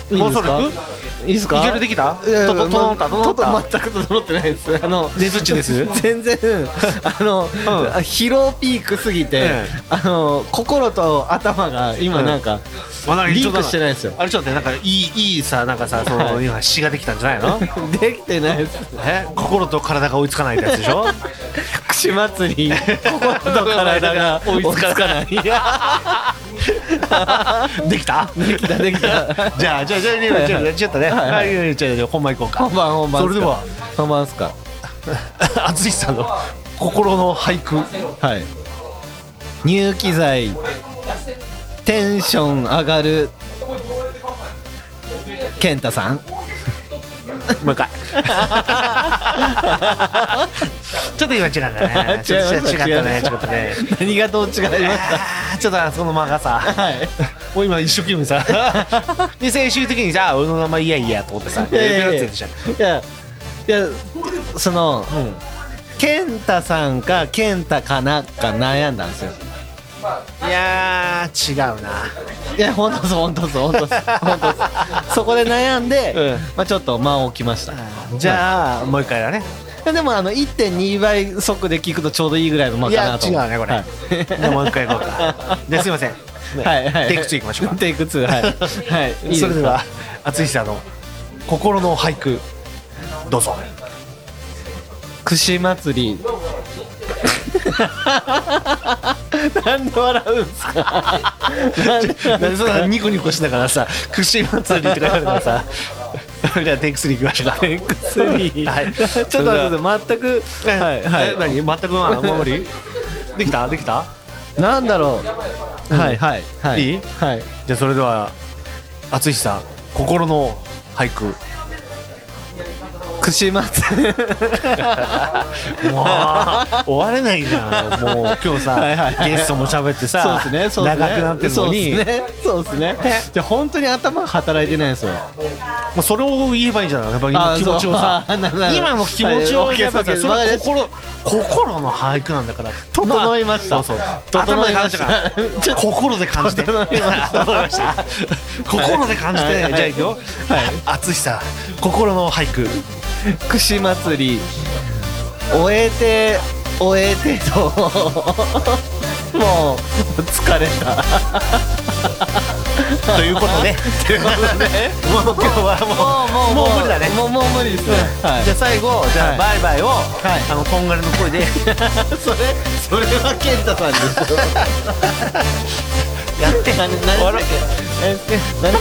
いいい。もうですかそれ行くいいですか？いけるできた？とと整った整った。全く整ってないです。あのねずっちです。全然 [laughs] あの、疲労ピークすぎて、ええ。あの心と頭が今なんか、リンクしてないですよ。あれちょっとねなんかいいいいさなんかさそのはい。今詩ができたんじゃないの？[laughs] できてないです。え？心と体が追いつかないやつでしょ？串祭り。[laughs] 心と体が追いつかない。できた？できたできた。じゃあじゃあじゃあじゃあじゃあちょっとねはいはい。はい。じゃあ本番行こうか。本番本番それでは。本番っすか。[laughs] 淳さんの心の俳句。はい。入機材。テンション上がる。健太さん。もう一回 [laughs] ちょっと今違ったね。[laughs] ちょっと違ったね。ちょっとね。何がどう違いました？あーちょっとあそこの間がさ。はい。もう今一生懸命さ。[laughs] で最終的にさ俺の名前いやいやと思ってさいやいやいや。やってるじゃん。いやいやその、健太さんか健太かなか悩んだんですよ。いやー違うな。いや本当です本当です本当です本当ですそこで悩んで、うん。まあ、ちょっと間を置きました。じゃあもう一回だねでもあの1.2倍速で聞くとちょうどいいぐらいの間いやかなと。違うねこれ。はい。もう一回行こうか。[laughs] ですいません。はいはい。テイク2行きましょうか。テイク2はい。はい。[laughs] いいすか？それでは淳さんの心の俳句どうぞ。串祭り。[laughs] なんで笑うんすか？なんでなんでそんなニコニコしながらさ串祭りって書いてあるからさ [laughs] じゃあテイク3行きましょうか。テイク3はい。[laughs] ちょっと待って全くはいはい。え何？全くまあ無理できた？できた？なんだろう、はいはいはい。いい？はい。じゃあそれでは淳さん心の俳句串祭りもう終われないじゃん。もう今日さはいゲストも喋ってさそうですねそうですね。長くなってるのに。そうですね。そうですね。じゃあ本当に頭が働いてないんですよ。もうそれを言えばいいんじゃない。やっぱ今あ気持ちをさ。[laughs] 今の気持ちをはいやっぱそれ心心の俳句なんだから。整いました。そうそう。整いました。心で感じて。[laughs] [laughs] 心で感じて。はいじゃあいくよ。はい。淳さん。心の俳句串祭り。終えて終えてと。[laughs] もう疲れた。[laughs] ということで。ということで。もう今日はもうもう無理だね。もうもう無理ですね。はい。じゃあ最後じゃあはい。バイバイをい。あのこんがりの声で。[laughs] それそれは健太さんですよやって。何何でしたっけ？ええ何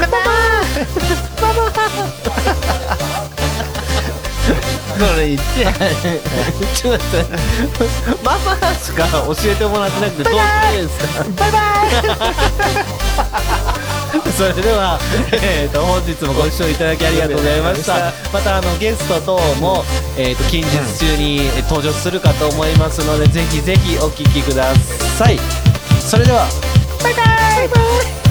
でしたっそれ言ってちょっと待ってママしか教えてもらってなくてどうすればいいですかバイバイそれでは、えー、と本日もご視聴いただきありがとうございましたまたあのゲスト等も、えー、と近日中に登場するかと思いますので、ぜひぜひお聞きくださいそれではバイバイ